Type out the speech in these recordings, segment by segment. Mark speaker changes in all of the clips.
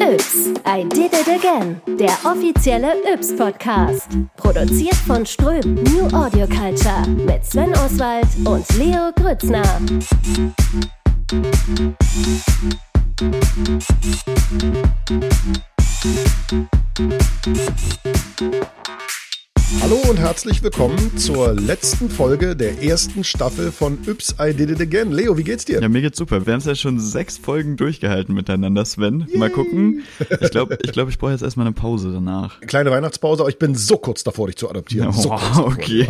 Speaker 1: Yps, I Did It Again, der offizielle Yps-Podcast. Produziert von Ström New Audio Culture mit Sven Oswald und Leo Grützner.
Speaker 2: Hallo und herzlich willkommen zur letzten Folge der ersten Staffel von Yps, I Did It Again. Leo, wie geht's dir?
Speaker 3: Ja, mir geht's super. Wir haben es ja schon sechs Folgen durchgehalten miteinander, Sven. Yay. Mal gucken. Ich glaube, ich, glaub, ich brauche jetzt erstmal eine Pause danach.
Speaker 2: Kleine Weihnachtspause, aber ich bin so kurz davor, dich zu adoptieren.
Speaker 3: Oh,
Speaker 2: so
Speaker 3: okay.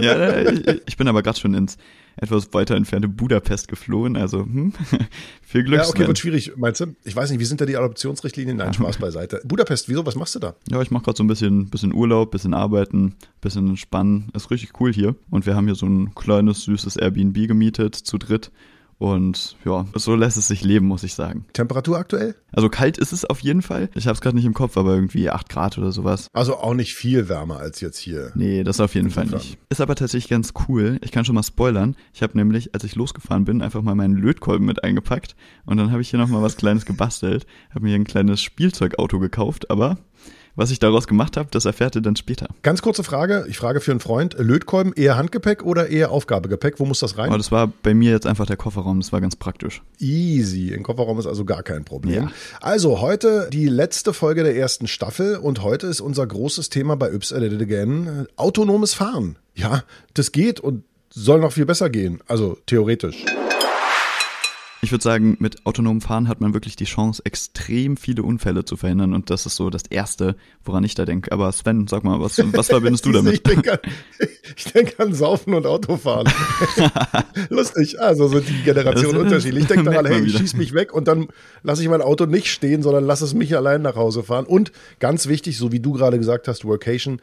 Speaker 3: ja, ich, ich bin aber gerade schon ins etwas weiter entfernte Budapest geflohen. Also hm, viel Glück.
Speaker 2: Ja, okay, wird schwierig, meinst du? Ich weiß nicht, wie sind da die Adoptionsrichtlinien? Nein, Spaß beiseite. Budapest, wieso? Was machst du da?
Speaker 3: Ja, ich mache gerade so ein bisschen, bisschen Urlaub, bisschen arbeiten, bisschen entspannen. Ist richtig cool hier. Und wir haben hier so ein kleines, süßes Airbnb gemietet, zu dritt. Und ja, so lässt es sich leben, muss ich sagen.
Speaker 2: Temperatur aktuell?
Speaker 3: Also kalt ist es auf jeden Fall. Ich habe es gerade nicht im Kopf, aber irgendwie 8 Grad oder sowas.
Speaker 2: Also auch nicht viel wärmer als jetzt hier.
Speaker 3: Nee, das auf jeden Fall nicht. Ist aber tatsächlich ganz cool. Ich kann schon mal spoilern. Ich habe nämlich, als ich losgefahren bin, einfach mal meinen Lötkolben mit eingepackt. Und dann habe ich hier nochmal was Kleines gebastelt. Habe mir ein kleines Spielzeugauto gekauft, aber was ich daraus gemacht habe, das erfährt ihr dann später.
Speaker 2: Ganz kurze Frage, ich frage für einen Freund, Lötkolben eher Handgepäck oder eher Aufgabegepäck? Wo muss das rein?
Speaker 3: Aber das war bei mir jetzt einfach der Kofferraum, das war ganz praktisch.
Speaker 2: Easy, im Kofferraum ist also gar kein Problem. Ja. Also heute die letzte Folge der ersten Staffel und heute ist unser großes Thema bei Yps Edited Again, autonomes Fahren. Ja, das geht und soll noch viel besser gehen, also theoretisch.
Speaker 3: Ich würde sagen, mit autonomem Fahren hat man wirklich die Chance, extrem viele Unfälle zu verhindern. Und das ist so das Erste, woran ich da denke. Aber Sven, sag mal, was, was verbindest du damit?
Speaker 2: ich denke an, denk an Saufen und Autofahren. Lustig. Also sind die Generationen unterschiedlich. Ich denke daran, hey, ich schieß mich weg und dann lasse ich mein Auto nicht stehen, sondern lasse es mich allein nach Hause fahren. Und ganz wichtig, so wie du gerade gesagt hast, Workation,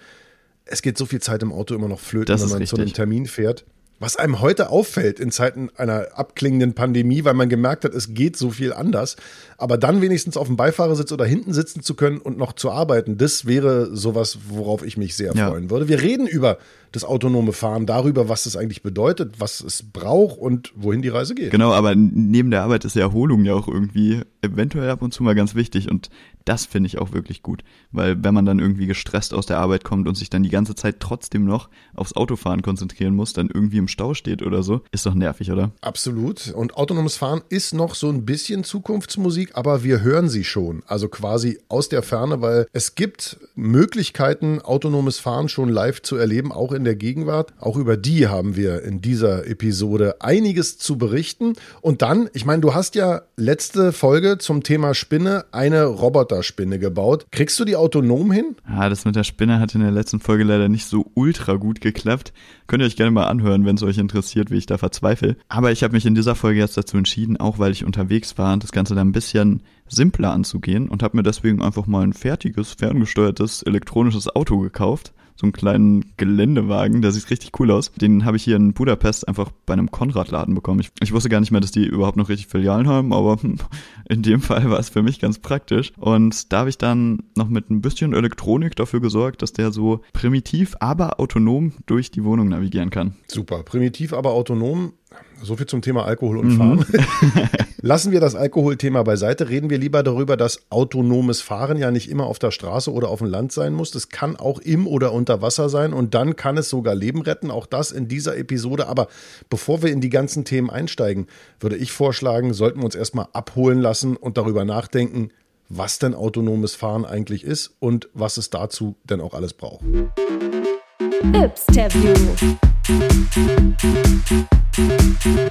Speaker 2: es geht so viel Zeit im Auto immer noch flöten,
Speaker 3: das
Speaker 2: wenn man
Speaker 3: richtig.
Speaker 2: zu einem Termin fährt. Was einem heute auffällt in Zeiten einer abklingenden Pandemie, weil man gemerkt hat, es geht so viel anders. Aber dann wenigstens auf dem Beifahrersitz oder hinten sitzen zu können und noch zu arbeiten, das wäre sowas, worauf ich mich sehr ja. freuen würde. Wir reden über das autonome Fahren, darüber, was es eigentlich bedeutet, was es braucht und wohin die Reise geht.
Speaker 3: Genau, aber neben der Arbeit ist die Erholung ja auch irgendwie eventuell ab und zu mal ganz wichtig und das finde ich auch wirklich gut, weil wenn man dann irgendwie gestresst aus der Arbeit kommt und sich dann die ganze Zeit trotzdem noch aufs Autofahren konzentrieren muss, dann irgendwie im Stau steht oder so, ist doch nervig, oder?
Speaker 2: Absolut. Und autonomes Fahren ist noch so ein bisschen Zukunftsmusik, aber wir hören sie schon, also quasi aus der Ferne, weil es gibt Möglichkeiten, autonomes Fahren schon live zu erleben, auch in der Gegenwart. Auch über die haben wir in dieser Episode einiges zu berichten. Und dann, ich meine, du hast ja letzte Folge zum Thema Spinne eine Roboterspinne gebaut. Kriegst du die autonom hin?
Speaker 3: Ja, das mit der Spinne hat in der letzten Folge leider nicht so ultra gut geklappt. Könnt ihr euch gerne mal anhören, wenn es euch interessiert, wie ich da verzweifle. Aber ich habe mich in dieser Folge jetzt dazu entschieden, auch weil ich unterwegs war das Ganze dann ein bisschen simpler anzugehen und habe mir deswegen einfach mal ein fertiges, ferngesteuertes elektronisches Auto gekauft so einen kleinen Geländewagen, der sieht richtig cool aus. Den habe ich hier in Budapest einfach bei einem Konrad-Laden bekommen. Ich, ich, wusste gar nicht mehr, dass die überhaupt noch richtig Filialen haben, aber in dem Fall war es für mich ganz praktisch. Und da habe ich dann noch mit ein bisschen Elektronik dafür gesorgt, dass der so primitiv, aber autonom durch die Wohnung navigieren kann.
Speaker 2: Super, primitiv, aber autonom. So viel zum Thema Alkohol und mhm. Fahren. Lassen wir das Alkoholthema beiseite. Reden wir lieber darüber, dass autonomes Fahren ja nicht immer auf der Straße oder auf dem Land sein muss. Das kann auch im oder unter Wasser sein und dann kann es sogar Leben retten. Auch das in dieser Episode. Aber bevor wir in die ganzen Themen einsteigen, würde ich vorschlagen, sollten wir uns erstmal abholen lassen und darüber nachdenken, was denn autonomes Fahren eigentlich ist und was es dazu denn auch alles braucht.
Speaker 1: Yps-Interview.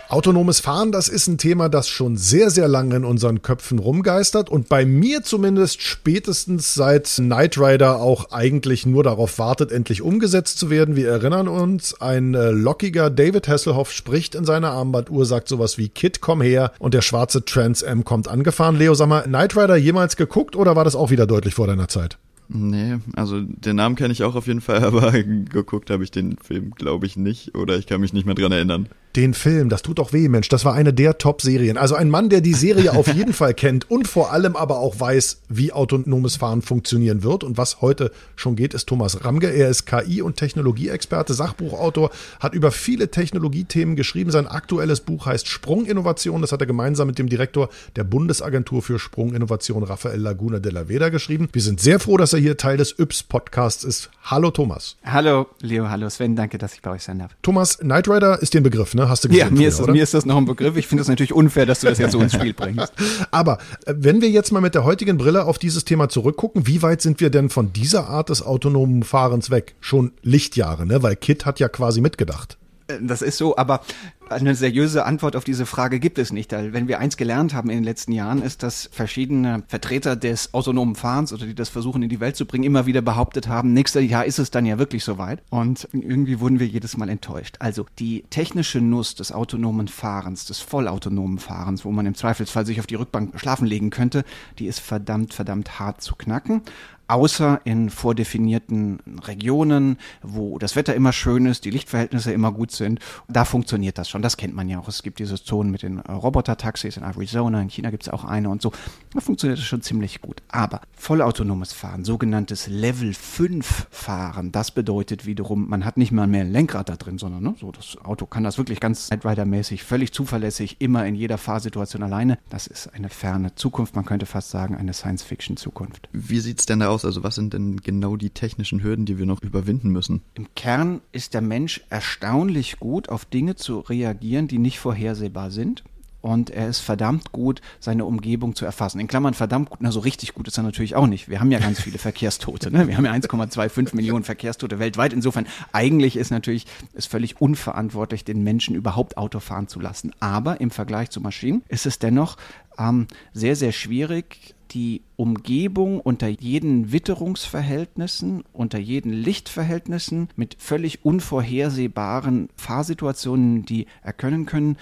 Speaker 2: Autonomes Fahren, das ist ein Thema, das schon sehr, sehr lange in unseren Köpfen rumgeistert und bei mir zumindest spätestens seit Knight Rider auch eigentlich nur darauf wartet, endlich umgesetzt zu werden. Wir erinnern uns, ein äh, lockiger David Hasselhoff spricht in seiner Armbanduhr, sagt sowas wie Kid, komm her und der schwarze Trans M kommt angefahren. Leo, sag mal, Knight Rider jemals geguckt oder war das auch wieder deutlich vor deiner Zeit?
Speaker 3: Nee, also den Namen kenne ich auch auf jeden Fall, aber geguckt habe ich den Film, glaube ich, nicht oder ich kann mich nicht mehr dran erinnern.
Speaker 2: Den Film, das tut doch weh, Mensch. Das war eine der Top-Serien. Also ein Mann, der die Serie auf jeden Fall kennt und vor allem aber auch weiß, wie autonomes Fahren funktionieren wird und was heute schon geht, ist Thomas Ramge. Er ist KI- und Technologieexperte, Sachbuchautor, hat über viele Technologiethemen geschrieben. Sein aktuelles Buch heißt Sprunginnovation. Das hat er gemeinsam mit dem Direktor der Bundesagentur für Sprunginnovation, Rafael Laguna de la Veda, geschrieben. Wir sind sehr froh, dass er hier Teil des Yps-Podcasts ist. Hallo Thomas.
Speaker 4: Hallo Leo, hallo Sven, danke, dass ich bei euch sein darf.
Speaker 2: Thomas, Knight Rider ist dir ein Begriff, ne? Hast du gesehen?
Speaker 4: Ja, mir, früher, ist, das, mir ist das noch ein Begriff. Ich finde es natürlich unfair, dass du das jetzt so ins Spiel bringst.
Speaker 2: Aber äh, wenn wir jetzt mal mit der heutigen Brille auf dieses Thema zurückgucken, wie weit sind wir denn von dieser Art des autonomen Fahrens weg? Schon Lichtjahre, ne? Weil Kit hat ja quasi mitgedacht.
Speaker 4: Das ist so, aber eine seriöse Antwort auf diese Frage gibt es nicht. Wenn wir eins gelernt haben in den letzten Jahren, ist, dass verschiedene Vertreter des autonomen Fahrens oder die das versuchen in die Welt zu bringen, immer wieder behauptet haben, nächstes Jahr ist es dann ja wirklich soweit. Und irgendwie wurden wir jedes Mal enttäuscht. Also die technische Nuss des autonomen Fahrens, des vollautonomen Fahrens, wo man im Zweifelsfall sich auf die Rückbank schlafen legen könnte, die ist verdammt, verdammt hart zu knacken außer in vordefinierten Regionen, wo das Wetter immer schön ist, die Lichtverhältnisse immer gut sind. Da funktioniert das schon. Das kennt man ja auch. Es gibt diese Zonen mit den äh, Roboter-Taxis in Arizona, in China gibt es auch eine und so. Da funktioniert das schon ziemlich gut. Aber vollautonomes Fahren, sogenanntes Level 5 Fahren, das bedeutet wiederum, man hat nicht mal mehr ein Lenkrad da drin, sondern ne, so das Auto kann das wirklich ganz Nightrider-mäßig, völlig zuverlässig, immer in jeder Fahrsituation alleine. Das ist eine ferne Zukunft, man könnte fast sagen, eine Science-Fiction-Zukunft.
Speaker 3: Wie sieht es denn da aus? Aus? Also was sind denn genau die technischen Hürden, die wir noch überwinden müssen?
Speaker 4: Im Kern ist der Mensch erstaunlich gut, auf Dinge zu reagieren, die nicht vorhersehbar sind und er ist verdammt gut, seine Umgebung zu erfassen. In Klammern verdammt gut, na so richtig gut ist er natürlich auch nicht. Wir haben ja ganz viele Verkehrstote. Ne? Wir haben ja 1,25 Millionen Verkehrstote weltweit. Insofern eigentlich ist natürlich es völlig unverantwortlich, den Menschen überhaupt Auto fahren zu lassen. Aber im Vergleich zu Maschinen ist es dennoch ähm, sehr, sehr schwierig, die Umgebung unter jeden Witterungsverhältnissen, unter jeden Lichtverhältnissen mit völlig unvorhersehbaren Fahrsituationen, die erkennen können,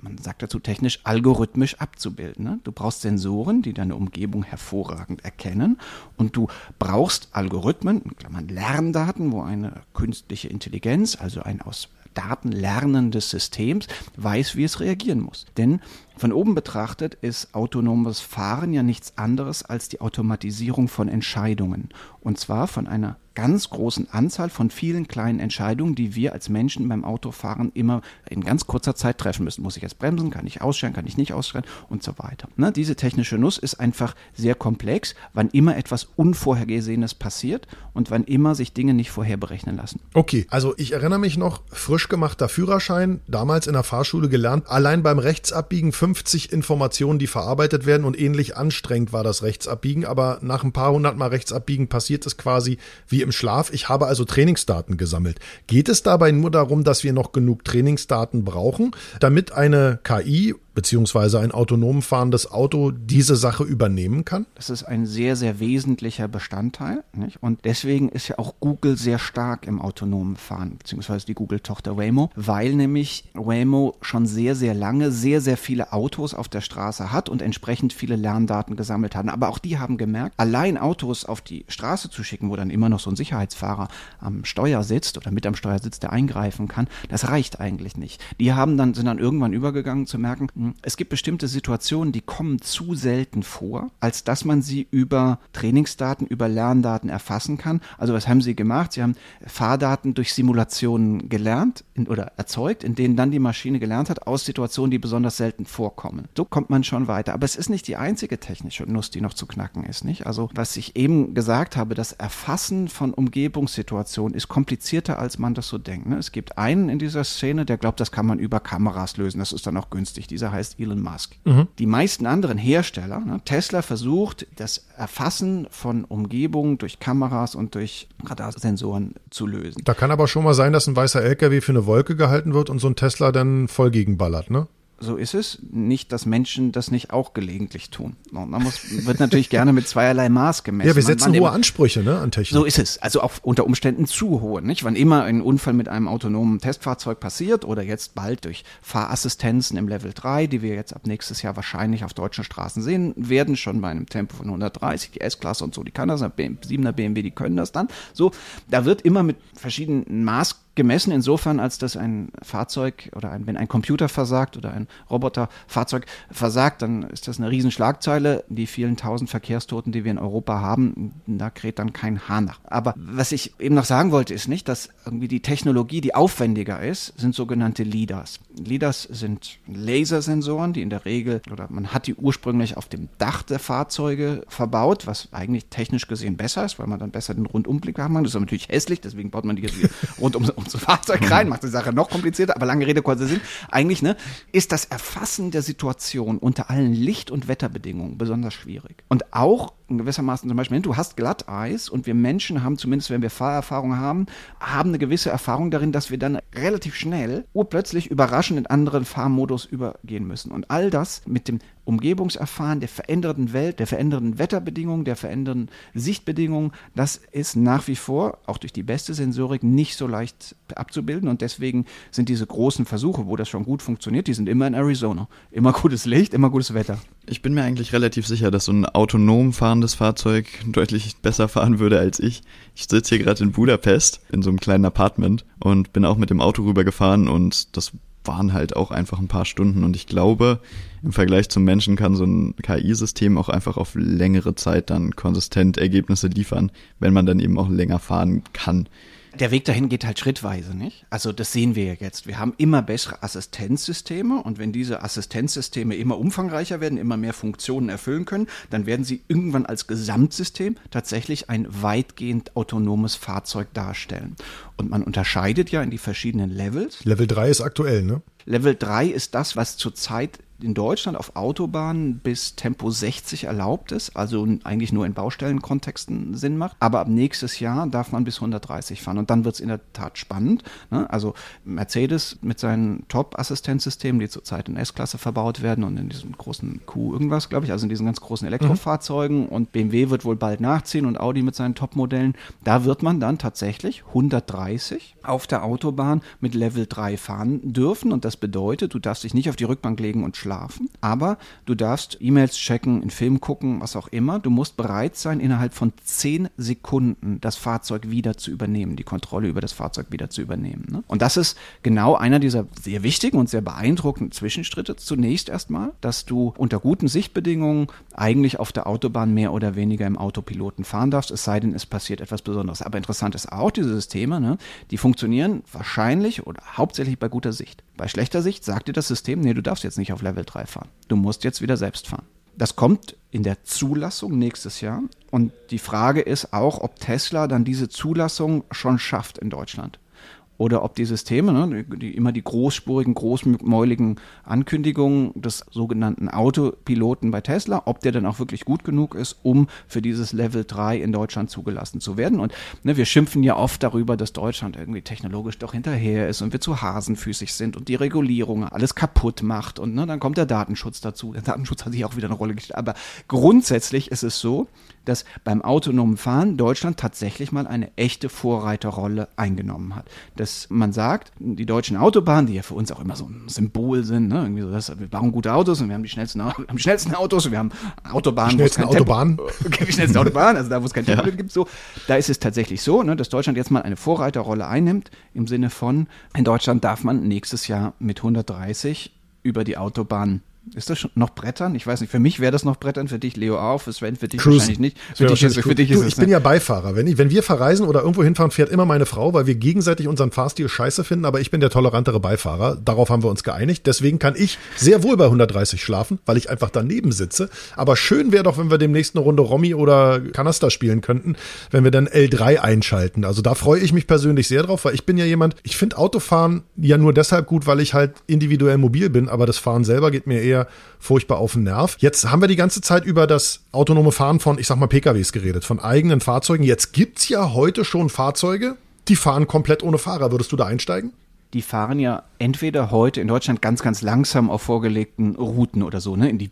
Speaker 4: man sagt dazu technisch, algorithmisch abzubilden. Ne? Du brauchst Sensoren, die deine Umgebung hervorragend erkennen und du brauchst Algorithmen, Lerndaten, wo eine künstliche Intelligenz, also ein aus Daten lernendes Systems, weiß, wie es reagieren muss. Denn von oben betrachtet ist autonomes Fahren ja nichts anderes als die Automatisierung von Entscheidungen. Und zwar von einer ganz großen Anzahl von vielen kleinen Entscheidungen, die wir als Menschen beim Autofahren immer in ganz kurzer Zeit treffen müssen. Muss ich jetzt bremsen? Kann ich ausstellen? Kann ich nicht ausstellen? Und so weiter. Ne? Diese technische Nuss ist einfach sehr komplex, wann immer etwas Unvorhergesehenes passiert und wann immer sich Dinge nicht vorher berechnen lassen.
Speaker 2: Okay, also ich erinnere mich noch, frisch gemachter Führerschein, damals in der Fahrschule gelernt, allein beim Rechtsabbiegen 50 Informationen, die verarbeitet werden und ähnlich anstrengend war das Rechtsabbiegen, aber nach ein paar hundert Mal Rechtsabbiegen passiert es quasi wie im im Schlaf. Ich habe also Trainingsdaten gesammelt. Geht es dabei nur darum, dass wir noch genug Trainingsdaten brauchen, damit eine KI beziehungsweise ein autonom fahrendes Auto diese Sache übernehmen kann?
Speaker 4: Das ist ein sehr, sehr wesentlicher Bestandteil. Nicht? Und deswegen ist ja auch Google sehr stark im autonomen Fahren, beziehungsweise die Google-Tochter Waymo, weil nämlich Waymo schon sehr, sehr lange sehr, sehr viele Autos auf der Straße hat und entsprechend viele Lerndaten gesammelt hat. Aber auch die haben gemerkt, allein Autos auf die Straße zu schicken, wo dann immer noch so ein Sicherheitsfahrer am Steuer sitzt oder mit am Steuer sitzt, der eingreifen kann, das reicht eigentlich nicht. Die haben dann, sind dann irgendwann übergegangen zu merken, es gibt bestimmte Situationen, die kommen zu selten vor, als dass man sie über Trainingsdaten, über Lerndaten erfassen kann. Also was haben sie gemacht? Sie haben Fahrdaten durch Simulationen gelernt in, oder erzeugt, in denen dann die Maschine gelernt hat aus Situationen, die besonders selten vorkommen. So kommt man schon weiter. Aber es ist nicht die einzige technische Nuss, die noch zu knacken ist, nicht? Also was ich eben gesagt habe, das Erfassen von Umgebungssituationen ist komplizierter, als man das so denkt. Ne? Es gibt einen in dieser Szene, der glaubt, das kann man über Kameras lösen. Das ist dann auch günstig. Dieser heißt Elon Musk. Mhm. Die meisten anderen Hersteller, ne, Tesla versucht, das Erfassen von Umgebungen durch Kameras und durch Radarsensoren zu lösen.
Speaker 2: Da kann aber schon mal sein, dass ein weißer LKW für eine Wolke gehalten wird und so ein Tesla dann voll gegenballert, ne?
Speaker 4: So ist es. Nicht, dass Menschen das nicht auch gelegentlich tun. Und man muss, wird natürlich gerne mit zweierlei Maß gemessen.
Speaker 2: Ja, wir setzen hohe Ansprüche ne, an Technik.
Speaker 4: So ist es. Also auch unter Umständen zu hohe. Nicht? Wann immer ein Unfall mit einem autonomen Testfahrzeug passiert oder jetzt bald durch Fahrassistenzen im Level 3, die wir jetzt ab nächstes Jahr wahrscheinlich auf deutschen Straßen sehen werden, schon bei einem Tempo von 130, die S-Klasse und so, die kann das, 7er BMW, die können das dann. So, da wird immer mit verschiedenen Maß gemessen insofern, als dass ein Fahrzeug oder ein, wenn ein Computer versagt oder ein Roboterfahrzeug versagt, dann ist das eine Riesenschlagzeile. Die vielen tausend Verkehrstoten, die wir in Europa haben, da kräht dann kein Hahn nach. Aber was ich eben noch sagen wollte, ist nicht, dass irgendwie die Technologie, die aufwendiger ist, sind sogenannte LIDARs. LIDARs sind Lasersensoren, die in der Regel, oder man hat die ursprünglich auf dem Dach der Fahrzeuge verbaut, was eigentlich technisch gesehen besser ist, weil man dann besser den Rundumblick haben kann. Das ist natürlich hässlich, deswegen baut man die jetzt rund um, ums Fahrzeug rein, macht die Sache noch komplizierter, aber lange Rede, kurzer Sinn. Eigentlich ne, ist das Erfassen der Situation unter allen Licht- und Wetterbedingungen besonders schwierig. Und auch in gewissermaßen zum Beispiel, du hast Glatteis und wir Menschen haben, zumindest wenn wir Fahrerfahrung haben, haben eine gewisse Erfahrung darin, dass wir dann relativ schnell urplötzlich überraschend in anderen Fahrmodus übergehen müssen. Und all das mit dem Umgebungserfahren der veränderten Welt, der veränderten Wetterbedingungen, der veränderten Sichtbedingungen, das ist nach wie vor, auch durch die beste Sensorik, nicht so leicht abzubilden. Und deswegen sind diese großen Versuche, wo das schon gut funktioniert, die sind immer in Arizona. Immer gutes Licht, immer gutes Wetter.
Speaker 3: Ich bin mir eigentlich relativ sicher, dass so ein autonom fahrendes Fahrzeug deutlich besser fahren würde als ich. Ich sitze hier gerade in Budapest in so einem kleinen Apartment und bin auch mit dem Auto rübergefahren und das waren halt auch einfach ein paar Stunden und ich glaube, im Vergleich zum Menschen kann so ein KI-System auch einfach auf längere Zeit dann konsistent Ergebnisse liefern, wenn man dann eben auch länger fahren kann
Speaker 4: der Weg dahin geht halt schrittweise, nicht? Also das sehen wir ja jetzt. Wir haben immer bessere Assistenzsysteme und wenn diese Assistenzsysteme immer umfangreicher werden, immer mehr Funktionen erfüllen können, dann werden sie irgendwann als Gesamtsystem tatsächlich ein weitgehend autonomes Fahrzeug darstellen. Und man unterscheidet ja in die verschiedenen Levels.
Speaker 2: Level 3 ist aktuell, ne?
Speaker 4: Level 3 ist das, was zurzeit in Deutschland auf Autobahnen bis Tempo 60 erlaubt ist, also eigentlich nur in Baustellenkontexten Sinn macht. Aber ab nächstes Jahr darf man bis 130 fahren und dann wird es in der Tat spannend. Ne? Also Mercedes mit seinen Top-Assistenzsystemen, die zurzeit in S-Klasse verbaut werden und in diesem großen Q irgendwas, glaube ich, also in diesen ganz großen Elektrofahrzeugen mhm. und BMW wird wohl bald nachziehen und Audi mit seinen Top-Modellen. Da wird man dann tatsächlich 130 auf der Autobahn mit Level 3 fahren dürfen und das bedeutet, du darfst dich nicht auf die Rückbank legen und schlafen, aber du darfst E-Mails checken, einen Film gucken, was auch immer. Du musst bereit sein, innerhalb von 10 Sekunden das Fahrzeug wieder zu übernehmen, die Kontrolle über das Fahrzeug wieder zu übernehmen. Ne? Und das ist genau einer dieser sehr wichtigen und sehr beeindruckenden Zwischenschritte. Zunächst erstmal, dass du unter guten Sichtbedingungen eigentlich auf der Autobahn mehr oder weniger im Autopiloten fahren darfst, es sei denn, es passiert etwas Besonderes. Aber interessant ist auch, diese Systeme, ne, die funktionieren wahrscheinlich oder hauptsächlich bei guter Sicht. Bei schlechter Sicht sagt dir das System, nee, du darfst jetzt nicht auf Level 3 fahren. Du musst jetzt wieder selbst fahren. Das kommt in der Zulassung nächstes Jahr. Und die Frage ist auch, ob Tesla dann diese Zulassung schon schafft in Deutschland oder ob die Systeme, ne, die, immer die großspurigen, großmäuligen Ankündigungen des sogenannten Autopiloten bei Tesla, ob der dann auch wirklich gut genug ist, um für dieses Level 3 in Deutschland zugelassen zu werden. Und ne, wir schimpfen ja oft darüber, dass Deutschland irgendwie technologisch doch hinterher ist und wir zu hasenfüßig sind und die Regulierung alles kaputt macht und ne, dann kommt der Datenschutz dazu. Der Datenschutz hat sich auch wieder eine Rolle gespielt. Aber grundsätzlich ist es so, dass beim autonomen Fahren Deutschland tatsächlich mal eine echte Vorreiterrolle eingenommen hat. Dass man sagt, die deutschen Autobahnen, die ja für uns auch immer so ein Symbol sind, ne? irgendwie so, dass wir bauen gute Autos und wir haben die schnellsten, haben die schnellsten Autos und wir haben Autobahnen,
Speaker 2: schnellsten wo es kein Autobahnen.
Speaker 4: Tempo, die schnellsten Autobahnen, also da, wo es kein Tempo ja. gibt, so. Da ist es tatsächlich so, ne, dass Deutschland jetzt mal eine Vorreiterrolle einnimmt, im Sinne von, in Deutschland darf man nächstes Jahr mit 130 über die Autobahn ist das schon noch Brettern? Ich weiß nicht. Für mich wäre das noch Brettern, für dich Leo auch, für Sven, für dich Cruisen. wahrscheinlich nicht. Für dich, ist,
Speaker 2: für dich ist du, es, Ich bin ja Beifahrer. Wenn, ich, wenn wir verreisen oder irgendwo hinfahren, fährt immer meine Frau, weil wir gegenseitig unseren Fahrstil scheiße finden, aber ich bin der tolerantere Beifahrer. Darauf haben wir uns geeinigt. Deswegen kann ich sehr wohl bei 130 schlafen, weil ich einfach daneben sitze. Aber schön wäre doch, wenn wir demnächst eine Runde Romy oder Kanaster spielen könnten, wenn wir dann L3 einschalten. Also da freue ich mich persönlich sehr drauf, weil ich bin ja jemand, ich finde Autofahren ja nur deshalb gut, weil ich halt individuell mobil bin, aber das Fahren selber geht mir eher furchtbar auf den Nerv. Jetzt haben wir die ganze Zeit über das autonome Fahren von, ich sag mal, PKWs geredet, von eigenen Fahrzeugen. Jetzt gibt's ja heute schon Fahrzeuge, die fahren komplett ohne Fahrer. Würdest du da einsteigen?
Speaker 4: die fahren ja entweder heute in Deutschland ganz, ganz langsam auf vorgelegten Routen oder so, ne, in die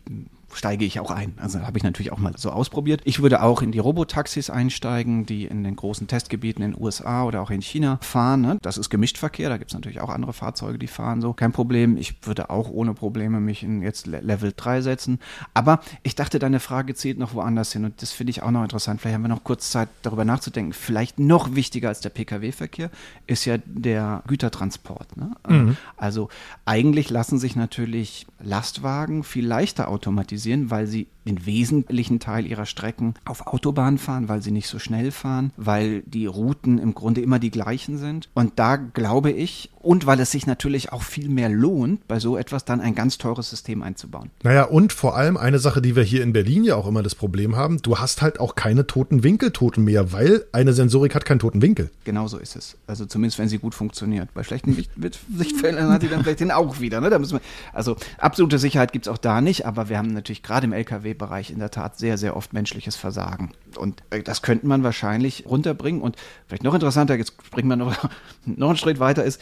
Speaker 4: steige ich auch ein. Also habe ich natürlich auch mal so ausprobiert. Ich würde auch in die Robotaxis einsteigen, die in den großen Testgebieten in den USA oder auch in China fahren. Ne? Das ist Gemischtverkehr, da gibt es natürlich auch andere Fahrzeuge, die fahren so. Kein Problem. Ich würde auch ohne Probleme mich in jetzt Level 3 setzen. Aber ich dachte, deine Frage zielt noch woanders hin und das finde ich auch noch interessant. Vielleicht haben wir noch kurz Zeit, darüber nachzudenken. Vielleicht noch wichtiger als der Pkw-Verkehr ist ja der Gütertransport. Ne? Mhm. Also eigentlich lassen sich natürlich Lastwagen viel leichter automatisieren, weil sie den wesentlichen Teil ihrer Strecken auf Autobahnen fahren, weil sie nicht so schnell fahren, weil die Routen im Grunde immer die gleichen sind. Und da glaube ich, und weil es sich natürlich auch viel mehr lohnt, bei so etwas dann ein ganz teures System einzubauen.
Speaker 2: Naja, und vor allem eine Sache, die wir hier in Berlin ja auch immer das Problem haben, du hast halt auch keine toten Winkeltoten mehr, weil eine Sensorik hat keinen toten Winkel.
Speaker 4: Genau so ist es. Also zumindest, wenn sie gut funktioniert. Bei schlechten Sichtfeldern hat die dann vielleicht den auch wieder. Ne? Da müssen wir, also absolute Sicherheit gibt es auch da nicht, aber wir haben natürlich gerade im Lkw-Bereich in der Tat sehr, sehr oft menschliches Versagen. Und äh, das könnte man wahrscheinlich runterbringen. Und vielleicht noch interessanter, jetzt springen wir noch, noch einen Schritt weiter, ist,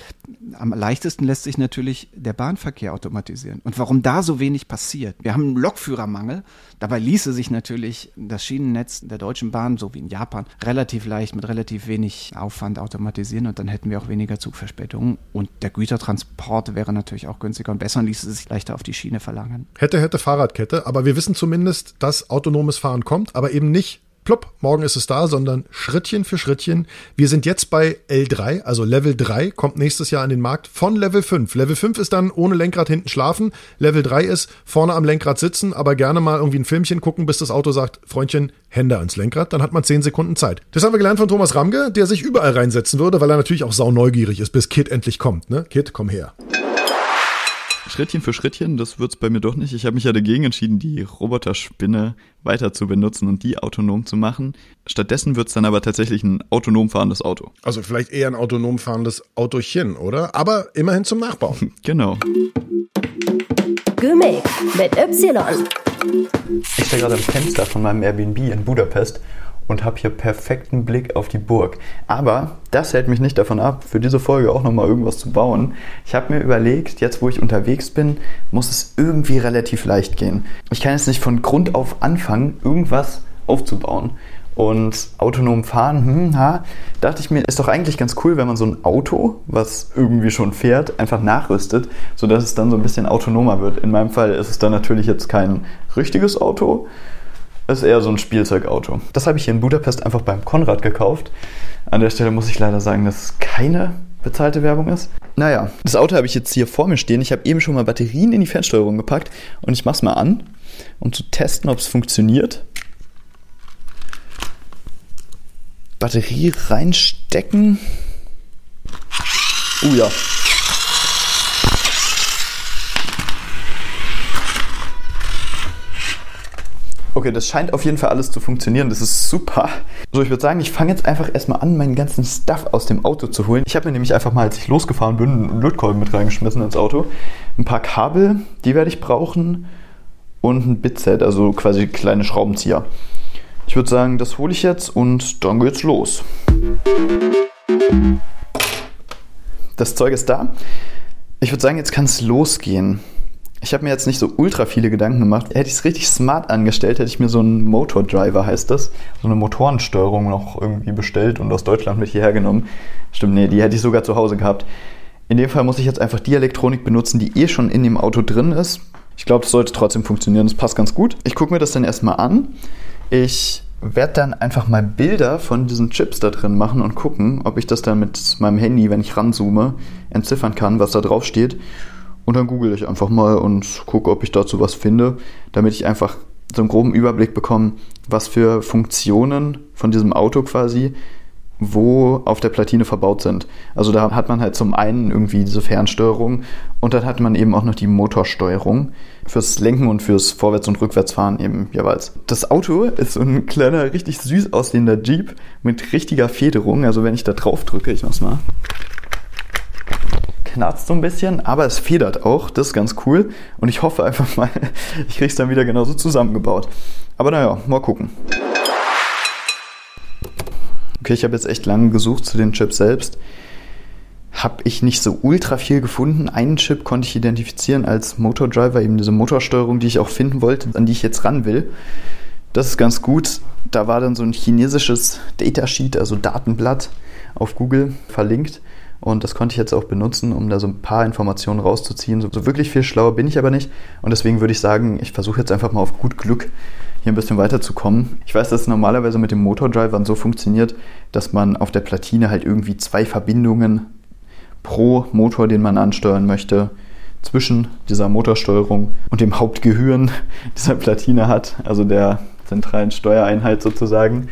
Speaker 4: am leichtesten lässt sich natürlich der Bahnverkehr automatisieren. Und warum da so wenig passiert? Wir haben einen Lokführermangel. Dabei ließe sich natürlich das Schienennetz der Deutschen Bahn, so wie in Japan, relativ leicht mit relativ wenig Aufwand automatisieren und dann hätten wir auch weniger Zugverspätungen. Und der Gütertransport wäre natürlich auch günstiger und besser und ließe sich leichter auf die Schiene verlangen.
Speaker 2: Hätte, hätte Fahrradkette, aber wir wissen zumindest, dass autonomes Fahren kommt, aber eben nicht plopp, morgen ist es da, sondern Schrittchen für Schrittchen. Wir sind jetzt bei L3, also Level 3 kommt nächstes Jahr an den Markt von Level 5. Level 5 ist dann ohne Lenkrad hinten schlafen. Level 3 ist vorne am Lenkrad sitzen, aber gerne mal irgendwie ein Filmchen gucken, bis das Auto sagt, Freundchen, Hände ans Lenkrad, dann hat man 10 Sekunden Zeit. Das haben wir gelernt von Thomas Ramge, der sich überall reinsetzen würde, weil er natürlich auch sauneugierig ist, bis Kit endlich kommt. Ne? Kit, komm her.
Speaker 3: Schrittchen für Schrittchen, das wird's bei mir doch nicht. Ich habe mich ja dagegen entschieden, die Roboterspinne weiter zu benutzen und die autonom zu machen. Stattdessen wird's dann aber tatsächlich ein autonom fahrendes Auto.
Speaker 2: Also vielleicht eher ein autonom fahrendes Autochen, oder? Aber immerhin zum Nachbauen.
Speaker 3: genau.
Speaker 1: Gimmick mit Y.
Speaker 3: Ich stehe gerade am Fenster von meinem Airbnb in Budapest und habe hier perfekten Blick auf die Burg. Aber das hält mich nicht davon ab, für diese Folge auch nochmal irgendwas zu bauen. Ich habe mir überlegt, jetzt wo ich unterwegs bin, muss es irgendwie relativ leicht gehen. Ich kann jetzt nicht von Grund auf anfangen, irgendwas aufzubauen. Und autonom fahren, hm, ha, dachte ich mir, ist doch eigentlich ganz cool, wenn man so ein Auto, was irgendwie schon fährt, einfach nachrüstet, sodass es dann so ein bisschen autonomer wird. In meinem Fall ist es dann natürlich jetzt kein richtiges Auto, ist eher so ein Spielzeugauto. Das habe ich hier in Budapest einfach beim Konrad gekauft. An der Stelle muss ich leider sagen, dass es keine bezahlte Werbung ist. Naja, das Auto habe ich jetzt hier vor mir stehen. Ich habe eben schon mal Batterien in die Fernsteuerung gepackt und ich mache es mal an, um zu testen, ob es funktioniert. Batterie reinstecken. Oh ja, Okay, das scheint auf jeden Fall alles zu funktionieren. Das ist super. So, ich würde sagen, ich fange jetzt einfach erstmal an, meinen ganzen Stuff aus dem Auto zu holen. Ich habe mir nämlich einfach mal, als ich losgefahren bin, einen Lötkolben mit reingeschmissen ins Auto. Ein paar Kabel, die werde ich brauchen. Und ein Bitset, also quasi kleine Schraubenzieher. Ich würde sagen, das hole ich jetzt und dann geht's los. Das Zeug ist da. Ich würde sagen, jetzt kann es losgehen. Ich habe mir jetzt nicht so ultra viele Gedanken gemacht. Hätte ich es richtig smart angestellt, hätte ich mir so einen Motor Driver, heißt das, so eine Motorensteuerung noch irgendwie bestellt und aus Deutschland mit hierher genommen. Stimmt, nee, die hätte ich sogar zu Hause gehabt. In dem Fall muss ich jetzt einfach die Elektronik benutzen, die eh schon in dem Auto drin ist. Ich glaube, das sollte trotzdem funktionieren. Das passt ganz gut. Ich gucke mir das dann erstmal an. Ich werde dann einfach mal Bilder von diesen Chips da drin machen und gucken, ob ich das dann mit meinem Handy, wenn ich ranzoome, entziffern kann, was da drauf steht. Und dann google ich einfach mal und gucke, ob ich dazu was finde, damit ich einfach so einen groben Überblick bekomme, was für Funktionen von diesem Auto quasi wo auf der Platine verbaut sind. Also da hat man halt zum einen irgendwie diese Fernsteuerung und dann hat man eben auch noch die Motorsteuerung fürs Lenken und fürs Vorwärts- und Rückwärtsfahren eben jeweils. Das Auto ist so ein kleiner, richtig süß aussehender Jeep mit richtiger Federung. Also wenn ich da drauf drücke, ich mach's mal knarzt so ein bisschen, aber es federt auch. Das ist ganz cool. Und ich hoffe einfach mal, ich kriege es dann wieder genauso zusammengebaut. Aber naja, mal gucken. Okay, ich habe jetzt echt lange gesucht zu den Chips selbst. habe ich nicht so ultra viel gefunden. Einen Chip konnte ich identifizieren als Motordriver, eben diese Motorsteuerung, die ich auch finden wollte, an die ich jetzt ran will. Das ist ganz gut. Da war dann so ein chinesisches Datasheet, also Datenblatt auf Google verlinkt. Und das konnte ich jetzt auch benutzen, um da so ein paar Informationen rauszuziehen. So, so wirklich viel schlauer bin ich aber nicht. Und deswegen würde ich sagen, ich versuche jetzt einfach mal auf gut Glück hier ein bisschen weiterzukommen. Ich weiß, dass es normalerweise mit den Motordrivern so funktioniert, dass man auf der Platine halt irgendwie zwei Verbindungen pro Motor, den man ansteuern möchte, zwischen dieser Motorsteuerung und dem Hauptgehirn dieser Platine hat, also der zentralen Steuereinheit sozusagen.